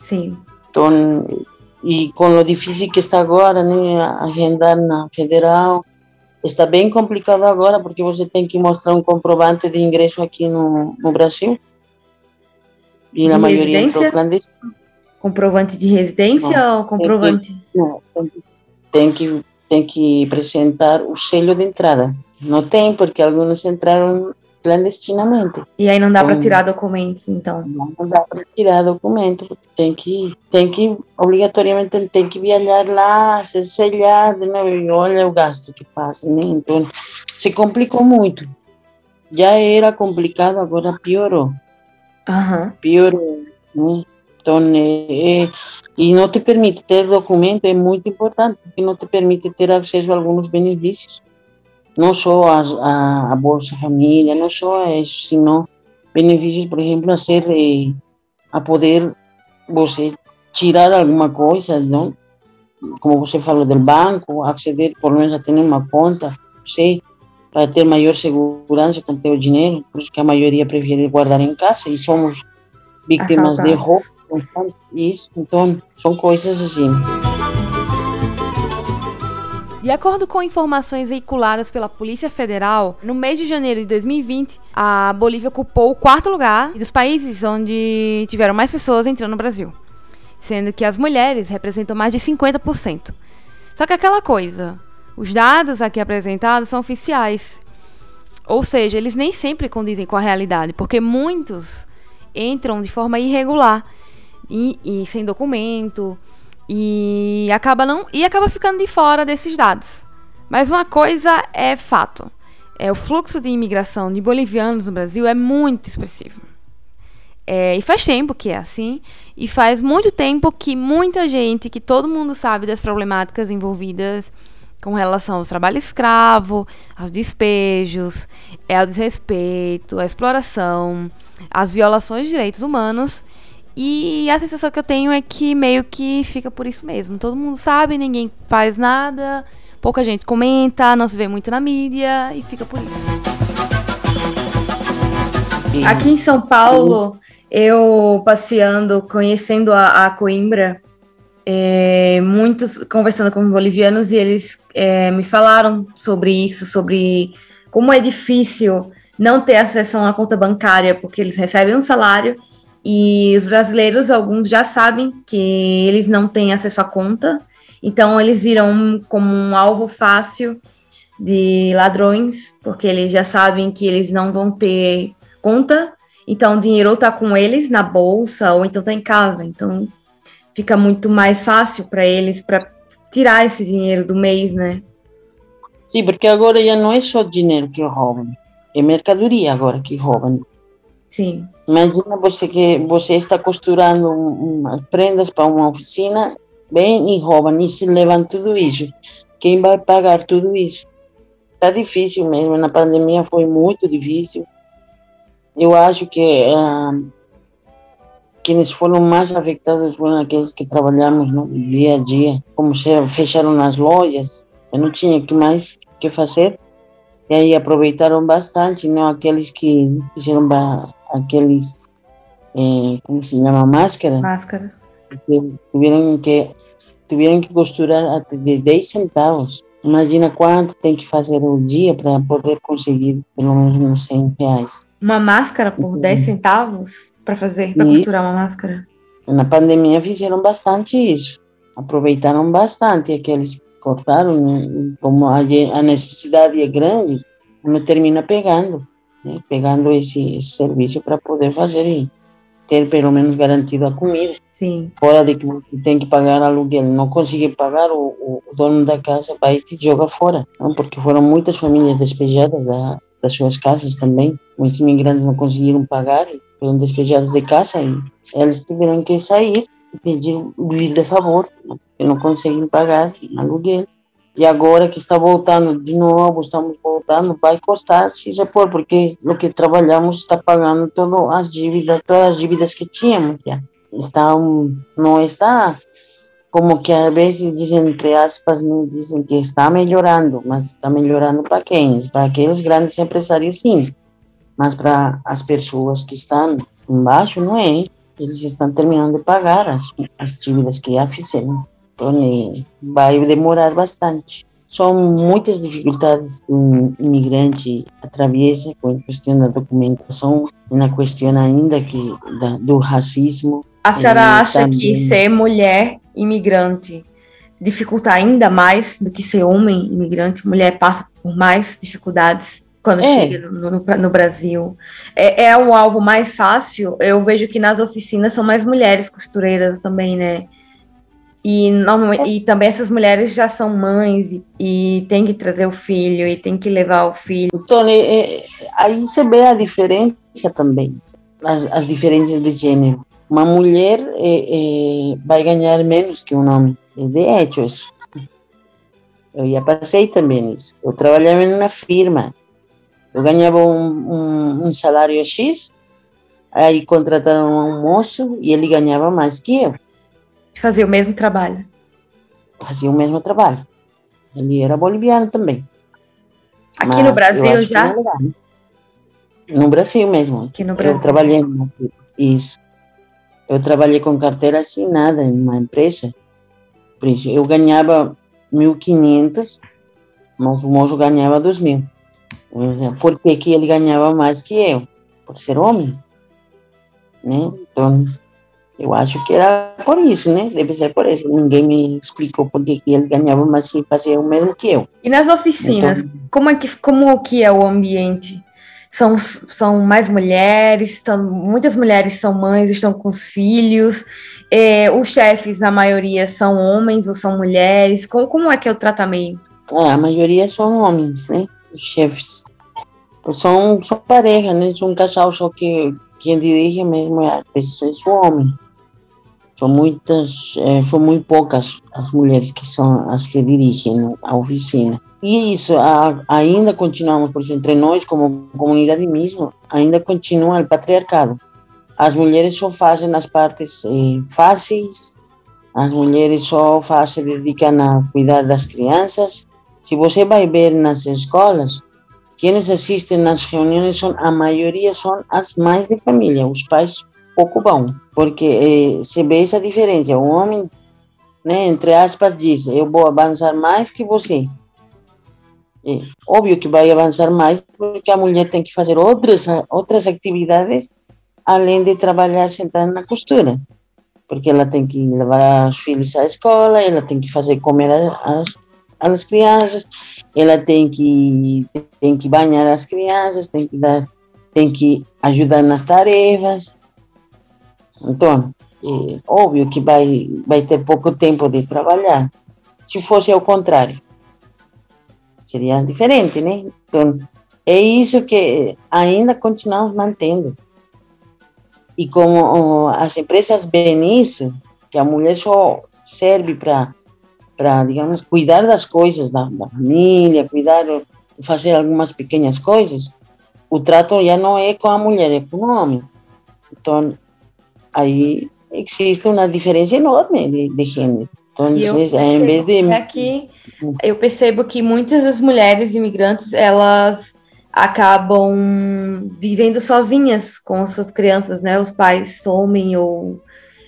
Sim. Então, e com o difícil que está agora, né, agendar na federal, está bem complicado agora porque você tem que mostrar um comprovante de ingresso aqui no, no Brasil. E na maioria entrou clandestino. Comprovante de residência não, ou comprovante? Tem que, tem que, tem que apresentar o selo de entrada. Não tem, porque alguns entraram clandestinamente. E aí não dá então, para tirar documentos, então? Não, não dá para tirar documentos, porque tem que, tem que, obrigatoriamente, tem que viajar lá, se selhar, né? e olha o gasto que faz, né? Então, se complicou muito. Já era complicado, agora piorou. Uhum. Piorou, né? Então, é, é, e não te permite ter documento, é muito importante, porque não te permite ter acesso a alguns benefícios não só a, a, a Bolsa Família, não só isso, sino benefícios, por exemplo, a ser, eh, a poder você tirar alguma coisa, não? como você falou, do banco, aceder, por menos a ter uma conta, sei, para ter maior segurança com o dinheiro, por isso que a maioria prefere guardar em casa e somos vítimas de roubo, isso, então são coisas assim. De acordo com informações veiculadas pela Polícia Federal, no mês de janeiro de 2020, a Bolívia ocupou o quarto lugar dos países onde tiveram mais pessoas entrando no Brasil, sendo que as mulheres representam mais de 50%. Só que aquela coisa, os dados aqui apresentados são oficiais. Ou seja, eles nem sempre condizem com a realidade, porque muitos entram de forma irregular e, e sem documento, e acaba não e acaba ficando de fora desses dados. Mas uma coisa é fato: é, o fluxo de imigração de bolivianos no Brasil é muito expressivo. É, e faz tempo que é assim, e faz muito tempo que muita gente, que todo mundo sabe das problemáticas envolvidas com relação ao trabalho escravo, aos despejos, é, ao desrespeito, à exploração, às violações de direitos humanos. E a sensação que eu tenho é que meio que fica por isso mesmo. Todo mundo sabe, ninguém faz nada, pouca gente comenta, não se vê muito na mídia e fica por isso. Aqui em São Paulo, eu passeando, conhecendo a, a Coimbra, é, muitos conversando com bolivianos e eles é, me falaram sobre isso, sobre como é difícil não ter acesso a uma conta bancária, porque eles recebem um salário e os brasileiros, alguns já sabem que eles não têm acesso à conta, então eles viram como um alvo fácil de ladrões, porque eles já sabem que eles não vão ter conta então, o dinheiro está com eles na bolsa ou então está em casa. Então, fica muito mais fácil para eles para tirar esse dinheiro do mês, né? Sim, porque agora já não é só dinheiro que roubam, é mercadoria agora que roubam. Sim. Imagina você que você está costurando umas prendas para uma oficina, bem e roubam e se levam tudo isso. Quem vai pagar tudo isso? Está difícil mesmo. Na pandemia foi muito difícil eu acho que uh, quienes foram mais afetados foram aqueles que trabalhamos no dia a dia, como se fecharam nas lojas, eu não tinha que mais que fazer, e aí aproveitaram bastante, não aqueles que fizeram aqueles, eh, como se chama, máscara? Máscaras. Tiveram que, tiveram que costurar até de 10 centavos. Imagina quanto tem que fazer o dia para poder conseguir pelo menos uns 100 reais. Uma máscara por uhum. 10 centavos para fazer, para costurar uma máscara? Na pandemia fizeram bastante isso. Aproveitaram bastante aqueles que cortaram, né? como a, a necessidade é grande, não termina pegando, né? pegando esse, esse serviço para poder fazer e ter pelo menos garantido a comida. Sim. Fora de que tem que pagar aluguel, não consegue pagar, o, o dono da casa vai e te joga fora. Não? Porque foram muitas famílias despejadas da, das suas casas também. Muitos imigrantes não conseguiram pagar, foram despejados de casa e eles tiveram que sair pedir vir de favor, porque não conseguem pagar aluguel. E agora que está voltando de novo, estamos voltando, vai custar se já for, porque o que trabalhamos está pagando todas as dívidas, todas as dívidas que tínhamos já. Está um, não está como que às vezes dizem entre aspas não dizem que está melhorando mas está melhorando para quem? Para aqueles grandes empresários sim. Mas para as pessoas que estão embaixo não é eles estão terminando de pagar as, as dívidas que já fizeram então vai demorar bastante são muitas dificuldades que um imigrante atravessa com a questão da documentação e na questão ainda que da, do racismo a senhora acha também. que ser mulher imigrante dificulta ainda mais do que ser homem imigrante? Mulher passa por mais dificuldades quando é. chega no, no, no Brasil. É, é um alvo mais fácil. Eu vejo que nas oficinas são mais mulheres costureiras também, né? E, e também essas mulheres já são mães e, e tem que trazer o filho e tem que levar o filho. É, é, aí você vê a diferença também, as, as diferenças de gênero uma mulher é, é, vai ganhar menos que um homem. É de hecho isso. Eu já passei também isso. Eu trabalhava em uma firma. Eu ganhava um, um, um salário X, aí contrataram um moço e ele ganhava mais que eu. Fazia o mesmo trabalho. Fazia o mesmo trabalho. Ele era boliviano também. Aqui Mas no Brasil já? No Brasil mesmo. Aqui no Brasil. Eu trabalhei isso. Eu trabalhei com carteira assinada em uma empresa. Por isso, eu ganhava 1.500, mas o moço ganhava 2.000. Por que, que ele ganhava mais que eu? Por ser homem. Né? Então, eu acho que era por isso, né? Deve ser por isso. Ninguém me explicou por que, que ele ganhava mais e fazia o mesmo que eu. E nas oficinas, então, como, é que, como que é o ambiente? são, são mais mulheres, são, muitas mulheres são mães, estão com os filhos, é, os chefes, na maioria, são homens ou são mulheres, como, como é que é o tratamento? a maioria são homens, né? Chefes. São, são pareja, né? São um casal, só que quem dirige mesmo é, é o homem. São muitas, é, são muito poucas as mulheres que são as que dirigem a oficina. E isso, a, ainda continuamos, por exemplo, entre nós, como comunidade mesmo, ainda continua o patriarcado. As mulheres só fazem as partes eh, fáceis, as mulheres só fazem, se dedicam a cuidar das crianças. Se você vai ver nas escolas, quienes assistem nas reuniões, são, a maioria são as mães de família, os pais pouco vão, porque eh, se vê essa diferença. O homem, né, entre aspas, diz: Eu vou avançar mais que você. É, óbvio que vai avançar mais, porque a mulher tem que fazer outras, outras atividades além de trabalhar sentada na costura. Porque ela tem que levar os filhos à escola, ela tem que fazer comer as, as crianças, ela tem que, tem que banhar as crianças, tem que, dar, tem que ajudar nas tarefas. Então, é óbvio que vai, vai ter pouco tempo de trabalhar. Se fosse ao contrário, seria diferente, né? Então, é isso que ainda continuamos mantendo. E como as empresas veem isso, que a mulher só serve para, para digamos, cuidar das coisas da, da família, cuidar, fazer algumas pequenas coisas, o trato já não é com a mulher, é com o homem. Então, aí existe uma diferença enorme de, de gênero. Então, eu em vez de... Aqui, eu percebo que muitas das mulheres imigrantes, elas acabam vivendo sozinhas com suas crianças, né? Os pais somem ou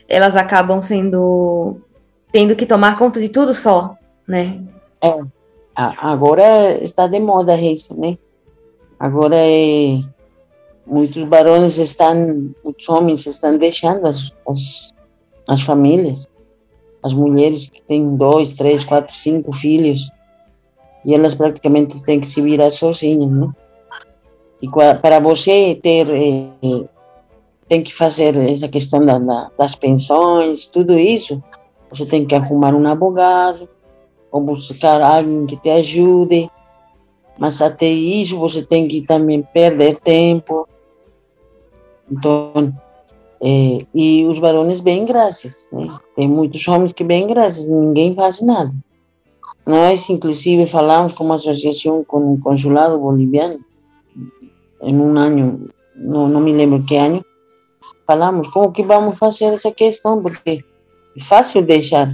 elas acabam sendo tendo que tomar conta de tudo só, né? É. Agora está de moda isso, né? Agora é muitos barões estão, muitos homens estão deixando as, as, as famílias, as mulheres que têm dois, três, quatro, cinco filhos e elas praticamente têm que se virar sozinhas, né? E para você ter, eh, tem que fazer essa questão da, da, das pensões, tudo isso, você tem que arrumar um advogado, ou buscar alguém que te ajude, mas até isso você tem que também perder tempo. Então, é, e os varões bem graças, né? Tem muitos homens que bem graças, ninguém faz nada. Nós, inclusive, falamos com uma associação com o consulado boliviano, em um ano, não, não me lembro que ano, falamos como que vamos fazer essa questão, porque é fácil deixar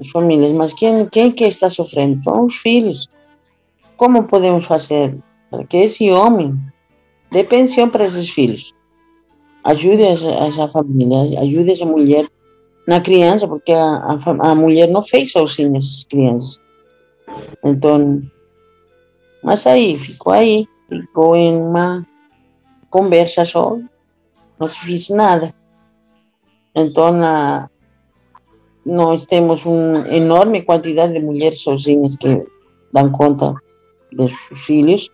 as famílias, mas quem, quem que está sofrendo? São os filhos. Como podemos fazer para que esse homem dê pensão para esses filhos? Ajude essa, família, ajude essa mulher na criança, porque a, a, a mulher não fez sozinha essas crianças. Então, mas aí, ficou aí ficou em uma conversa só, não se nada. Então, na, nós temos uma enorme quantidade de mulheres sozinhas que dão conta dos filhos,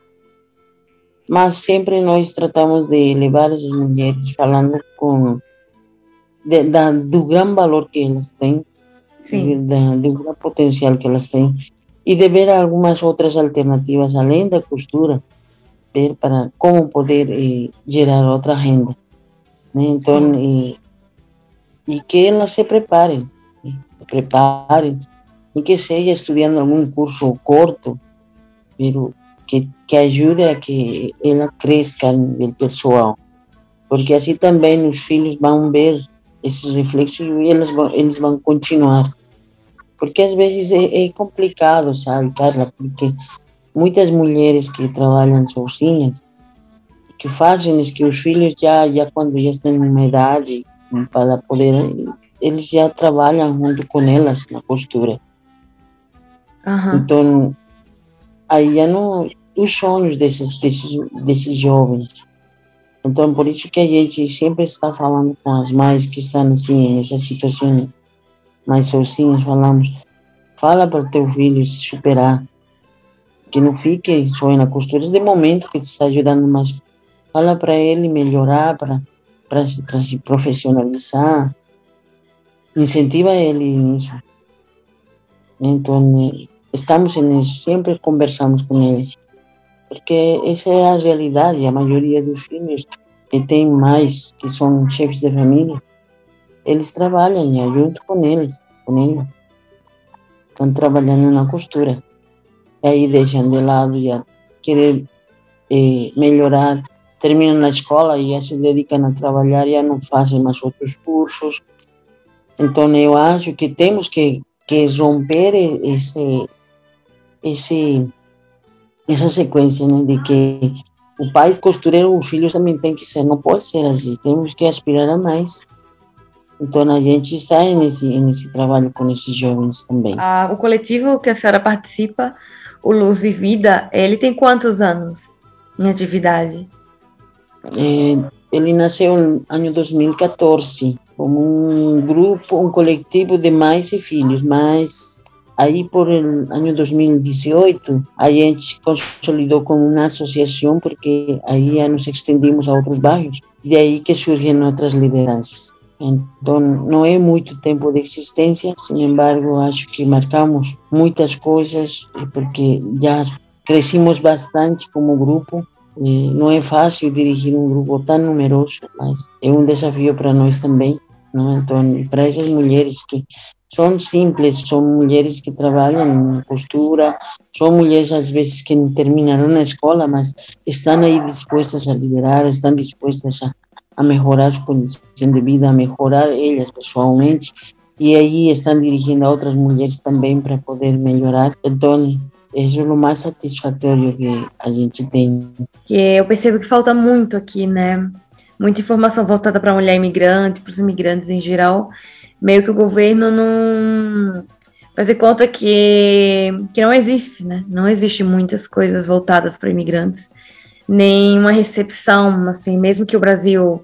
mas sempre nós tratamos de levar as mulheres falando com de, da, do grande valor que elas têm, da, do grande potencial que elas têm, e de ver algumas outras alternativas além da costura, ver para como poder eh, gerar outra renda. Né? Então, e, e que elas se preparem, né? se preparem, e que seja estudando algum curso curto, pero que, que ajude a que ela cresça a nível pessoal. Porque assim também os filhos vão ver esses reflexos e eles vão, eles vão continuar. Porque às vezes é, é complicado, sabe, Carla? Porque muitas mulheres que trabalham sozinhas, que fazem isso que os filhos já, já quando já estão uma idade para poder, eles já trabalham junto com elas na costura. Uhum. Então, aí já não, os sonhos desses, desses, desses jovens. Então, por isso que a gente sempre está falando com as mães que estão assim, nessa situação mais sozinhas, falamos, fala para o teu filho se superar, que não fique só na costura de momento que te está ajudando, mas fala para ele melhorar, para se profissionalizar, incentiva ele nisso. Então, estamos eles, sempre conversamos com eles, porque essa é a realidade. A maioria dos filhos que tem mais, que são chefes de família, eles trabalham junto com eles, com ele. Estão trabalhando na costura. E aí deixam de lado já querer eh, melhorar, terminam na escola e já se dedicam a trabalhar, já não fazem mais outros cursos. Então eu acho que temos que, que romper esse, esse, essa sequência né, de que o pai costureiro, os filhos também tem que ser, não pode ser assim, temos que aspirar a mais. Então a gente está nesse, nesse trabalho com esses jovens também. Ah, o coletivo que a senhora participa, o Luz e Vida, ele tem quantos anos em atividade? É, ele nasceu no ano 2014 como um grupo, um coletivo de mães e filhos, mas aí por el ano 2018 a gente consolidou como uma associação porque aí já nos estendimos a outros bairros, de aí que surgem outras lideranças. Então, não é muito tempo de existência, sin embargo, acho que marcamos muitas coisas, porque já crescimos bastante como grupo. Não é fácil dirigir um grupo tão numeroso, mas é um desafio para nós também. Então, para essas mulheres que são simples, são mulheres que trabalham em costura, são mulheres às vezes que terminaram na escola, mas estão aí dispostas a liderar, estão dispostas a a melhorar su condición de vida, a mejorar ellas pessoalmente e aí estão dirigindo a outras mulheres também para poder melhorar. Então, isso é o mais satisfatório que a gente tem. Que eu percebo que falta muito aqui, né? Muita informação voltada para a mulher imigrante, para os imigrantes em geral. Meio que o governo não fazer conta que, que não existe, né? Não existe muitas coisas voltadas para imigrantes, nem uma recepção, assim, mesmo que o Brasil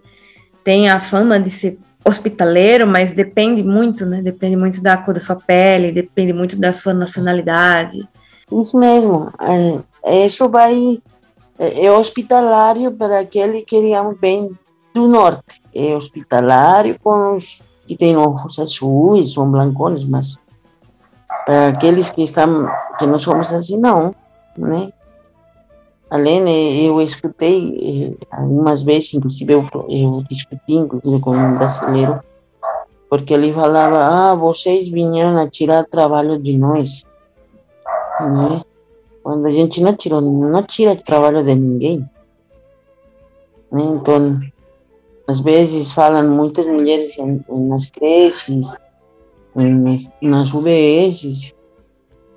tem a fama de ser hospitaleiro, mas depende muito, né? Depende muito da cor da sua pele, depende muito da sua nacionalidade. Isso mesmo. É, isso vai é, é hospitalário para aquele que digamos bem do norte. É hospitalário com os que têm olhos azuis, são blancones, mas para aqueles que estão que não somos assim não, né? Além, eu escutei eh, algumas vezes, inclusive eu, eu discuti inclusive com um brasileiro, porque ele falava, ah, vocês vieram a tirar trabalho de nós. Né? Quando a gente não não tira trabalho de ninguém. Né? Então, às vezes falam muitas mulheres nas creches, nas UBS,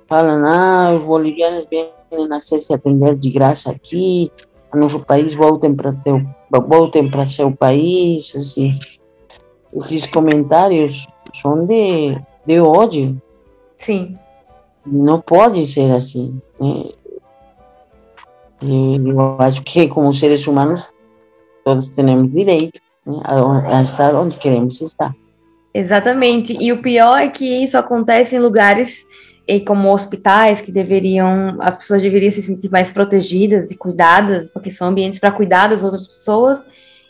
falam, ah, os bolivianos vêm nascer se atender de graça aqui, no nosso país voltem para teu, voltem para seu país, assim. Esses comentários são de, de ódio. Sim. Não pode ser assim. Né? Eu acho que como seres humanos todos temos direito né, a, estar onde queremos estar. Exatamente. E o pior é que isso acontece em lugares como hospitais que deveriam, as pessoas deveriam se sentir mais protegidas e cuidadas, porque são ambientes para cuidar das outras pessoas,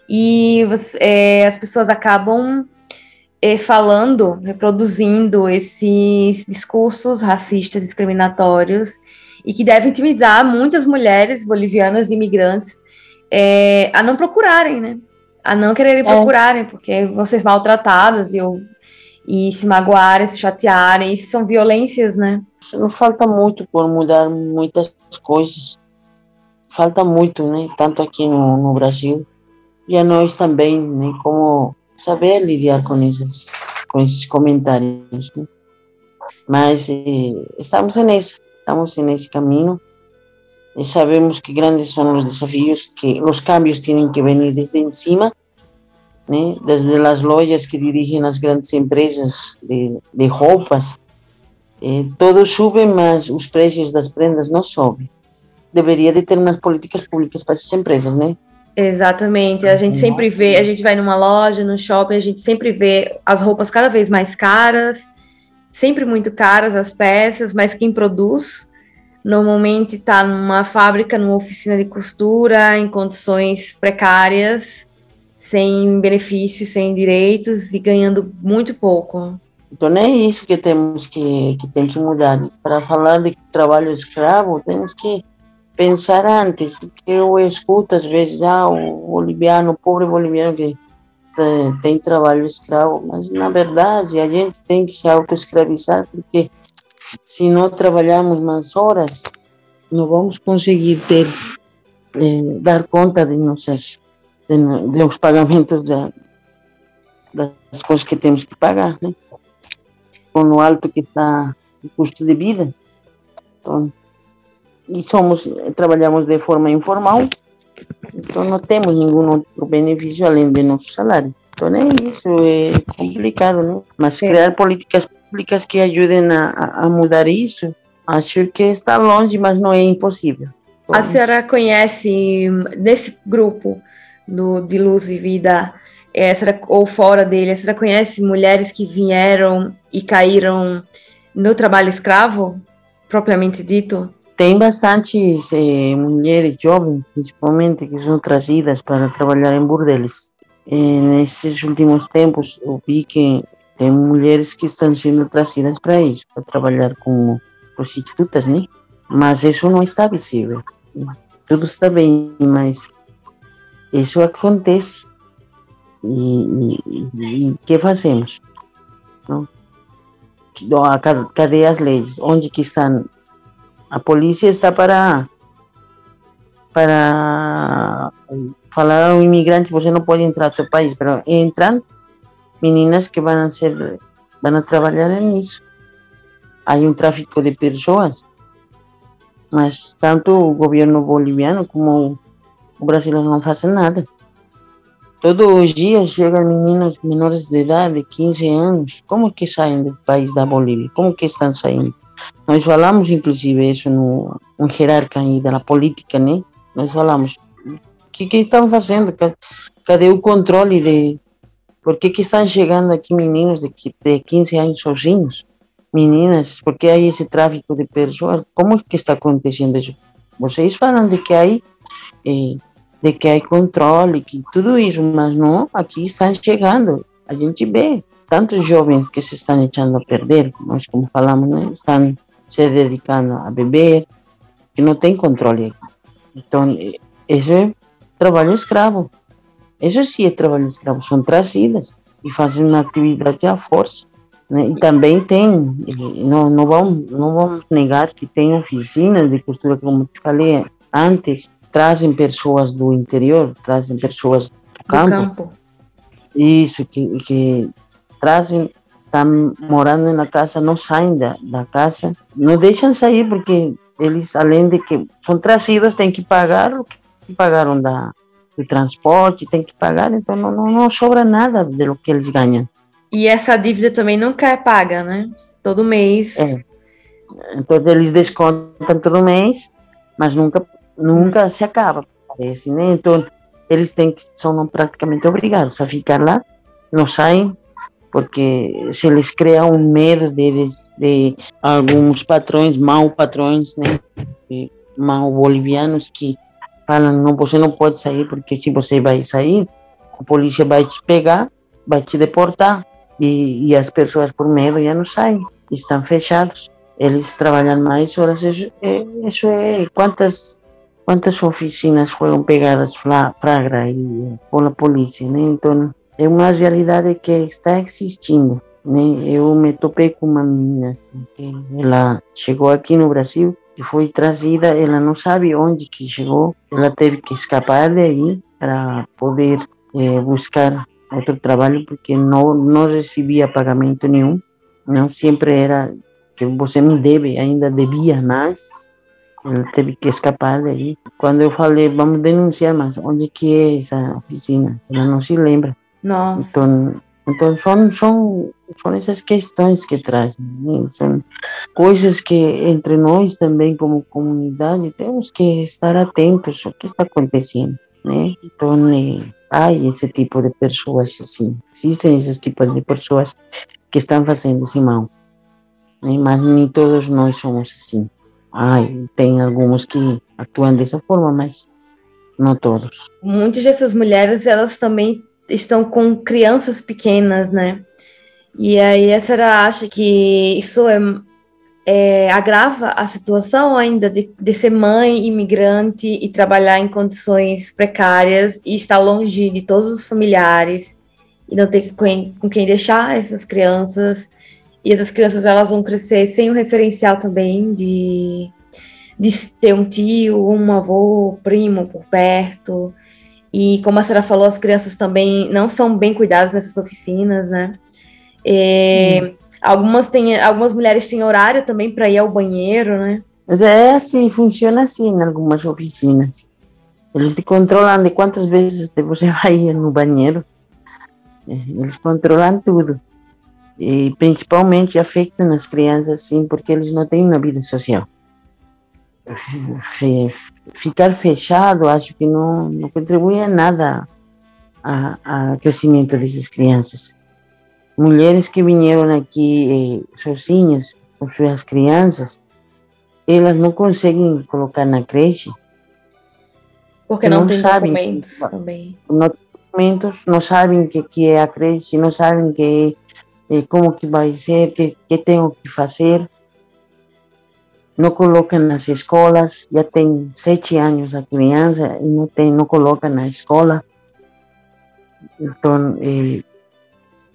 e é, as pessoas acabam é, falando, reproduzindo esses discursos racistas, discriminatórios, e que devem intimidar muitas mulheres bolivianas imigrantes é, a não procurarem, né? A não quererem é. procurarem, porque vão ser maltratadas e e se magoarem, se chatearem, isso são violências, né? Não falta muito por mudar muitas coisas. Falta muito, né? Tanto aqui no, no Brasil e a nós também, né? Como saber lidar com esses, com esses comentários. Né? Mas eh, estamos nesse, estamos nesse caminho sabemos que grandes são os desafios, que os cambios têm que vir desde em cima né? desde as lojas que dirigem as grandes empresas de, de roupas, eh, todos sobem, mas os preços das prendas não sobem. Deveria de ter umas políticas públicas para essas empresas, né? Exatamente. A gente sempre vê, a gente vai numa loja, no shopping, a gente sempre vê as roupas cada vez mais caras, sempre muito caras as peças, mas quem produz normalmente está numa fábrica, numa oficina de costura, em condições precárias sem benefícios, sem direitos e ganhando muito pouco. Então é isso que temos que, que tem que mudar. Para falar de trabalho escravo, temos que pensar antes, porque eu escuto às vezes, ah, o boliviano, o pobre boliviano que tem, tem trabalho escravo, mas na verdade a gente tem que se autoescravizar, porque se não trabalharmos mais horas, não vamos conseguir ter, eh, dar conta de nossas, de, de os pagamentos da, das coisas que temos que pagar, né? Com o alto que está o custo de vida. Então, e somos, trabalhamos de forma informal, então não temos nenhum outro benefício além de nosso salário. Então é isso, é complicado, né? Mas criar políticas públicas que ajudem a, a mudar isso, acho que está longe, mas não é impossível. A senhora conhece desse grupo do, de Luz e Vida, é, ou fora dele, a senhora conhece mulheres que vieram e caíram no trabalho escravo, propriamente dito? Tem bastantes eh, mulheres jovens, principalmente, que são trazidas para trabalhar em burdeles. E nesses últimos tempos, eu vi que tem mulheres que estão sendo trazidas para isso, para trabalhar como prostitutas, né? Mas isso não está visível. Tudo está bem, mas isso acontece. E o que fazemos? Não? Cadê as leis? Onde que estão a polícia está para para falar ao imigrante você não pode entrar no seu país, mas entram meninas que vão a ser vão a trabalhar nisso. Há um tráfico de pessoas, mas tanto o governo boliviano como o brasileiro não fazem nada. Todos os dias chegam meninas menores de idade, 15 anos. Como que saem do país da Bolívia? Como que estão saindo? Nós falamos, inclusive, isso no um hierarca aí da política, né? Nós falamos, o que, que estão fazendo? Cadê o controle de... Por que, que estão chegando aqui meninos de, de 15 anos sozinhos? Meninas, por que há esse tráfico de pessoas? Como é que está acontecendo isso? Vocês falam de que há, eh, de que há controle, que tudo isso, mas não, aqui estão chegando. A gente vê tantos jovens que se estão echando a perder, nós como falamos, né? estão se dedicando a beber, que não tem controle. Então, isso é trabalho escravo. Isso sim é trabalho escravo. São trazidas e fazem uma atividade à força. Né? E também tem, não, não, vamos, não vamos negar que tem oficinas de costura, como te falei antes, trazem pessoas do interior, trazem pessoas do campo. Do campo. Isso, que, que trazem, estão morando na casa, não saem da, da casa, não deixam sair porque eles, além de que são trazidos, têm que pagar o que pagaram da, do transporte, têm que pagar, então não, não, não sobra nada do que eles ganham. E essa dívida também nunca é paga, né? Todo mês. É. Então eles descontam todo mês, mas nunca, nunca se acaba, parece, né? Então eles têm que, são praticamente obrigados a ficar lá, não saem, porque se eles criam um medo de, de, de alguns patrões, mal patrões, né, mal bolivianos que falam não você não pode sair porque se você vai sair a polícia vai te pegar, vai te deportar e, e as pessoas por medo já não saem, estão fechados. Eles trabalham mais horas, isso é, isso é quantas quantas oficinas foram pegadas flagra e pela polícia, né? Então é uma realidade que está existindo. Né? Eu me topei com uma menina assim, que ela chegou aqui no Brasil e foi trazida, ela não sabe onde que chegou, ela teve que escapar daí para poder eh, buscar outro trabalho porque não, não recebia pagamento nenhum, não sempre era que você me deve, ainda devia, mas ela teve que escapar daí. Quando eu falei, vamos denunciar, mas onde que é essa oficina? Ela não se lembra. Nossa. Então, então são, são, são essas questões que trazem, né? são coisas que entre nós também como comunidade temos que estar atentos ao que está acontecendo, né? Então, é, há esse tipo de pessoas assim, existem esses tipos de pessoas que estão fazendo esse mal, né? mas nem todos nós somos assim. Ai, tem alguns que atuam dessa forma, mas não todos. Muitas dessas mulheres, elas também estão com crianças pequenas, né? E aí a senhora acha que isso é, é, agrava a situação ainda de, de ser mãe imigrante e trabalhar em condições precárias e estar longe de todos os familiares e não ter com, com quem deixar essas crianças e essas crianças elas vão crescer sem o referencial também de, de ter um tio, um avô, primo por perto. E como a senhora falou, as crianças também não são bem cuidadas nessas oficinas, né? É, hum. Algumas têm, algumas mulheres têm horário também para ir ao banheiro, né? Mas é assim, funciona assim em algumas oficinas. Eles te controlam de quantas vezes você vai ir no banheiro. É, eles controlam tudo. E principalmente afetam as crianças, sim, porque eles não têm uma vida social. Ficar fechado, acho que não, não contribui em nada ao crescimento dessas crianças mulheres que vieram aqui eh, sozinhas com suas crianças, elas não conseguem colocar na creche. Porque não, não tem sabem, documentos também. Não, documentos, não sabem o que, que é a creche, não sabem que, eh, como que vai ser, que, que tenho que fazer. Não colocam nas escolas, já tem sete anos a criança e não, tem, não colocam na escola. Então, eh,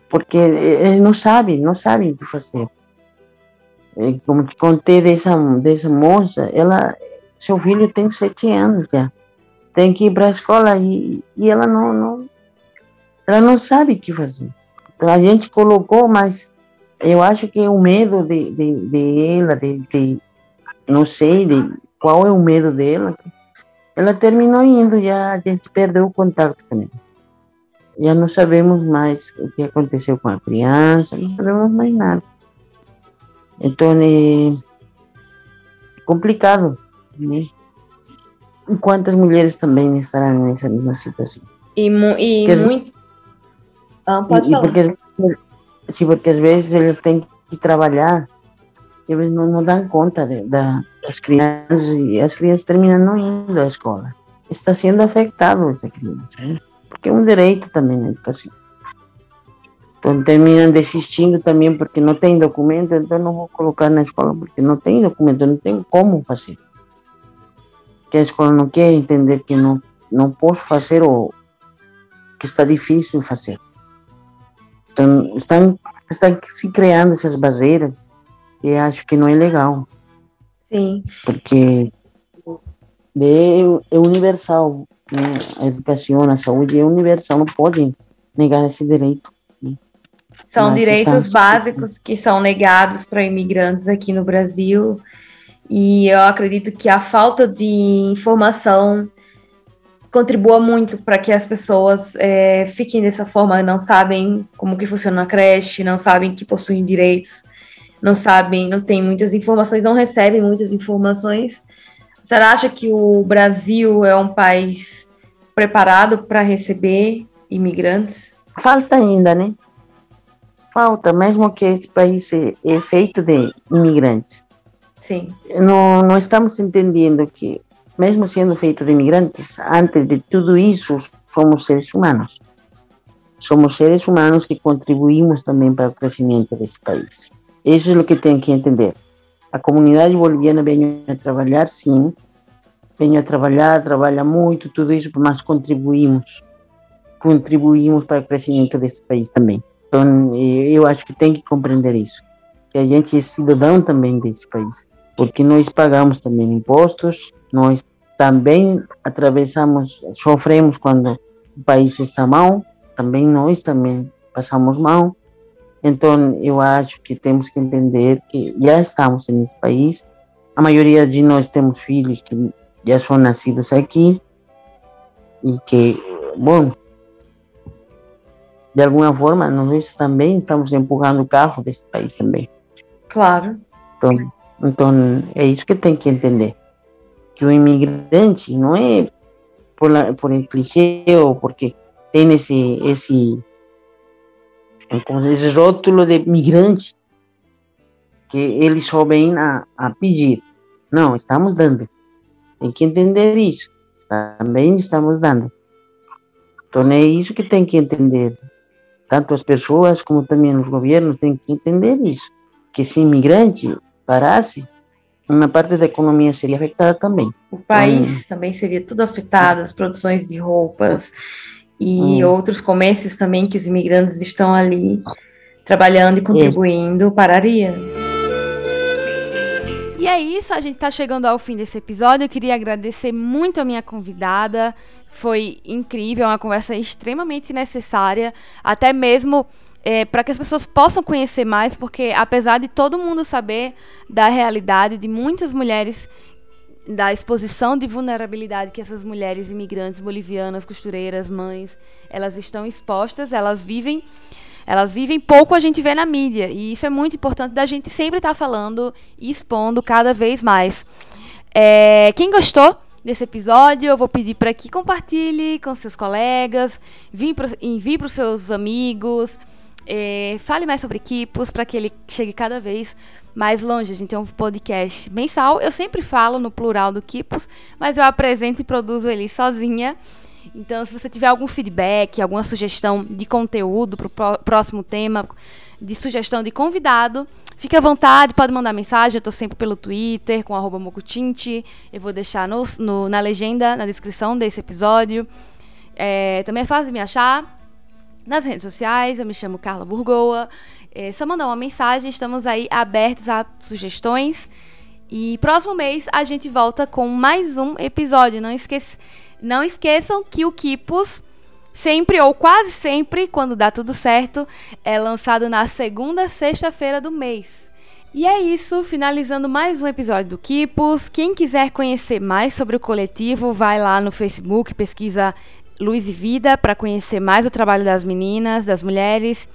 porque eles não sabem, não sabem o que fazer. Como te contei dessa, dessa moça, ela, seu filho tem sete anos já, tem que ir para a escola e, e ela não, não, ela não sabe o que fazer. Então a gente colocou, mas eu acho que o medo de, de, de ela, de, de, não sei de qual é o medo dela, ela terminou indo, já a gente perdeu o contato com ela já não sabemos mais o que aconteceu com a criança, não sabemos mais nada. Então é complicado, né? Quantas mulheres também estarão nessa mesma situação? E, e muito. Ah, pode e, falar. Porque, sim, porque às vezes eles têm que trabalhar eles não, não dão conta de, da, das crianças e as crianças terminam não indo à escola. Está sendo afetado essa criança. Né? porque é um direito também na educação. Então terminam desistindo também porque não tem documento, então não vou colocar na escola porque não tem documento, não tem como fazer. Que a escola não quer entender que não, não posso fazer ou que está difícil fazer. Então estão, estão se criando essas barreiras e acho que não é legal. Sim. Porque é, é universal né? A educação, a saúde é universal, não pode negar esse direito. Né? São Mas direitos básicos que são negados para imigrantes aqui no Brasil. E eu acredito que a falta de informação contribua muito para que as pessoas é, fiquem dessa forma, não sabem como que funciona a creche, não sabem que possuem direitos, não sabem, não tem muitas informações, não recebem muitas informações você acha que o Brasil é um país preparado para receber imigrantes? Falta ainda, né? Falta, mesmo que esse país é feito de imigrantes. Sim. Não, não estamos entendendo que, mesmo sendo feito de imigrantes, antes de tudo isso, somos seres humanos. Somos seres humanos que contribuímos também para o crescimento desse país. Isso é o que tem que entender. A comunidade boliviana vem a trabalhar, sim, vem a trabalhar, trabalha muito, tudo isso, mas contribuímos, contribuímos para o crescimento desse país também. Então, eu acho que tem que compreender isso, que a gente é cidadão também desse país, porque nós pagamos também impostos, nós também atravessamos, sofremos quando o país está mal, também nós também passamos mal, então, eu acho que temos que entender que já estamos nesse país. A maioria de nós temos filhos que já são nascidos aqui e que, bom, de alguma forma, nós também estamos empurrando o carro desse país também. Claro. Então, então é isso que tem que entender. Que o imigrante não é por, por clichê ou porque tem esse, esse com esse rótulo de migrante que eles só vêm a, a pedir. Não, estamos dando. Tem que entender isso. Também estamos dando. Então é isso que tem que entender. tanto as pessoas como também os governos têm que entender isso, que se imigrante parasse, uma parte da economia seria afetada também. O país hum. também seria tudo afetado, as produções de roupas e hum. outros comércios também que os imigrantes estão ali trabalhando e contribuindo, é. pararia. E é isso, a gente está chegando ao fim desse episódio. Eu queria agradecer muito a minha convidada. Foi incrível, uma conversa extremamente necessária, até mesmo é, para que as pessoas possam conhecer mais, porque apesar de todo mundo saber da realidade de muitas mulheres, da exposição de vulnerabilidade que essas mulheres imigrantes bolivianas, costureiras, mães, elas estão expostas, elas vivem, elas vivem pouco a gente vê na mídia e isso é muito importante da gente sempre estar tá falando e expondo cada vez mais. É, quem gostou desse episódio, eu vou pedir para que compartilhe com seus colegas, envie para os seus amigos é, fale mais sobre Kipos para que ele chegue cada vez mais longe. A gente tem um podcast mensal. Eu sempre falo no plural do Kipos, mas eu apresento e produzo ele sozinha. Então, se você tiver algum feedback, alguma sugestão de conteúdo para o próximo tema, de sugestão de convidado, fique à vontade, pode mandar mensagem. Eu estou sempre pelo Twitter, com arroba Mocutinte. Eu vou deixar no, no, na legenda, na descrição desse episódio. É, também é fácil de me achar nas redes sociais. Eu me chamo Carla Burgoa. É só mandar uma mensagem, estamos aí abertos a sugestões. E próximo mês a gente volta com mais um episódio. Não, não esqueçam que o Kipos sempre ou quase sempre, quando dá tudo certo, é lançado na segunda sexta-feira do mês. E é isso, finalizando mais um episódio do Kipos. Quem quiser conhecer mais sobre o coletivo, vai lá no Facebook, pesquisa Luz e Vida para conhecer mais o trabalho das meninas, das mulheres.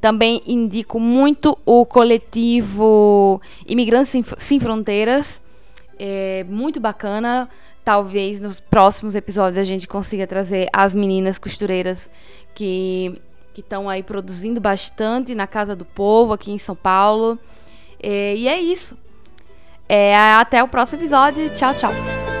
Também indico muito o coletivo Imigrantes Sem, Sem Fronteiras. É muito bacana. Talvez nos próximos episódios a gente consiga trazer as meninas costureiras que estão aí produzindo bastante na Casa do Povo, aqui em São Paulo. É, e é isso. É, até o próximo episódio. Tchau, tchau.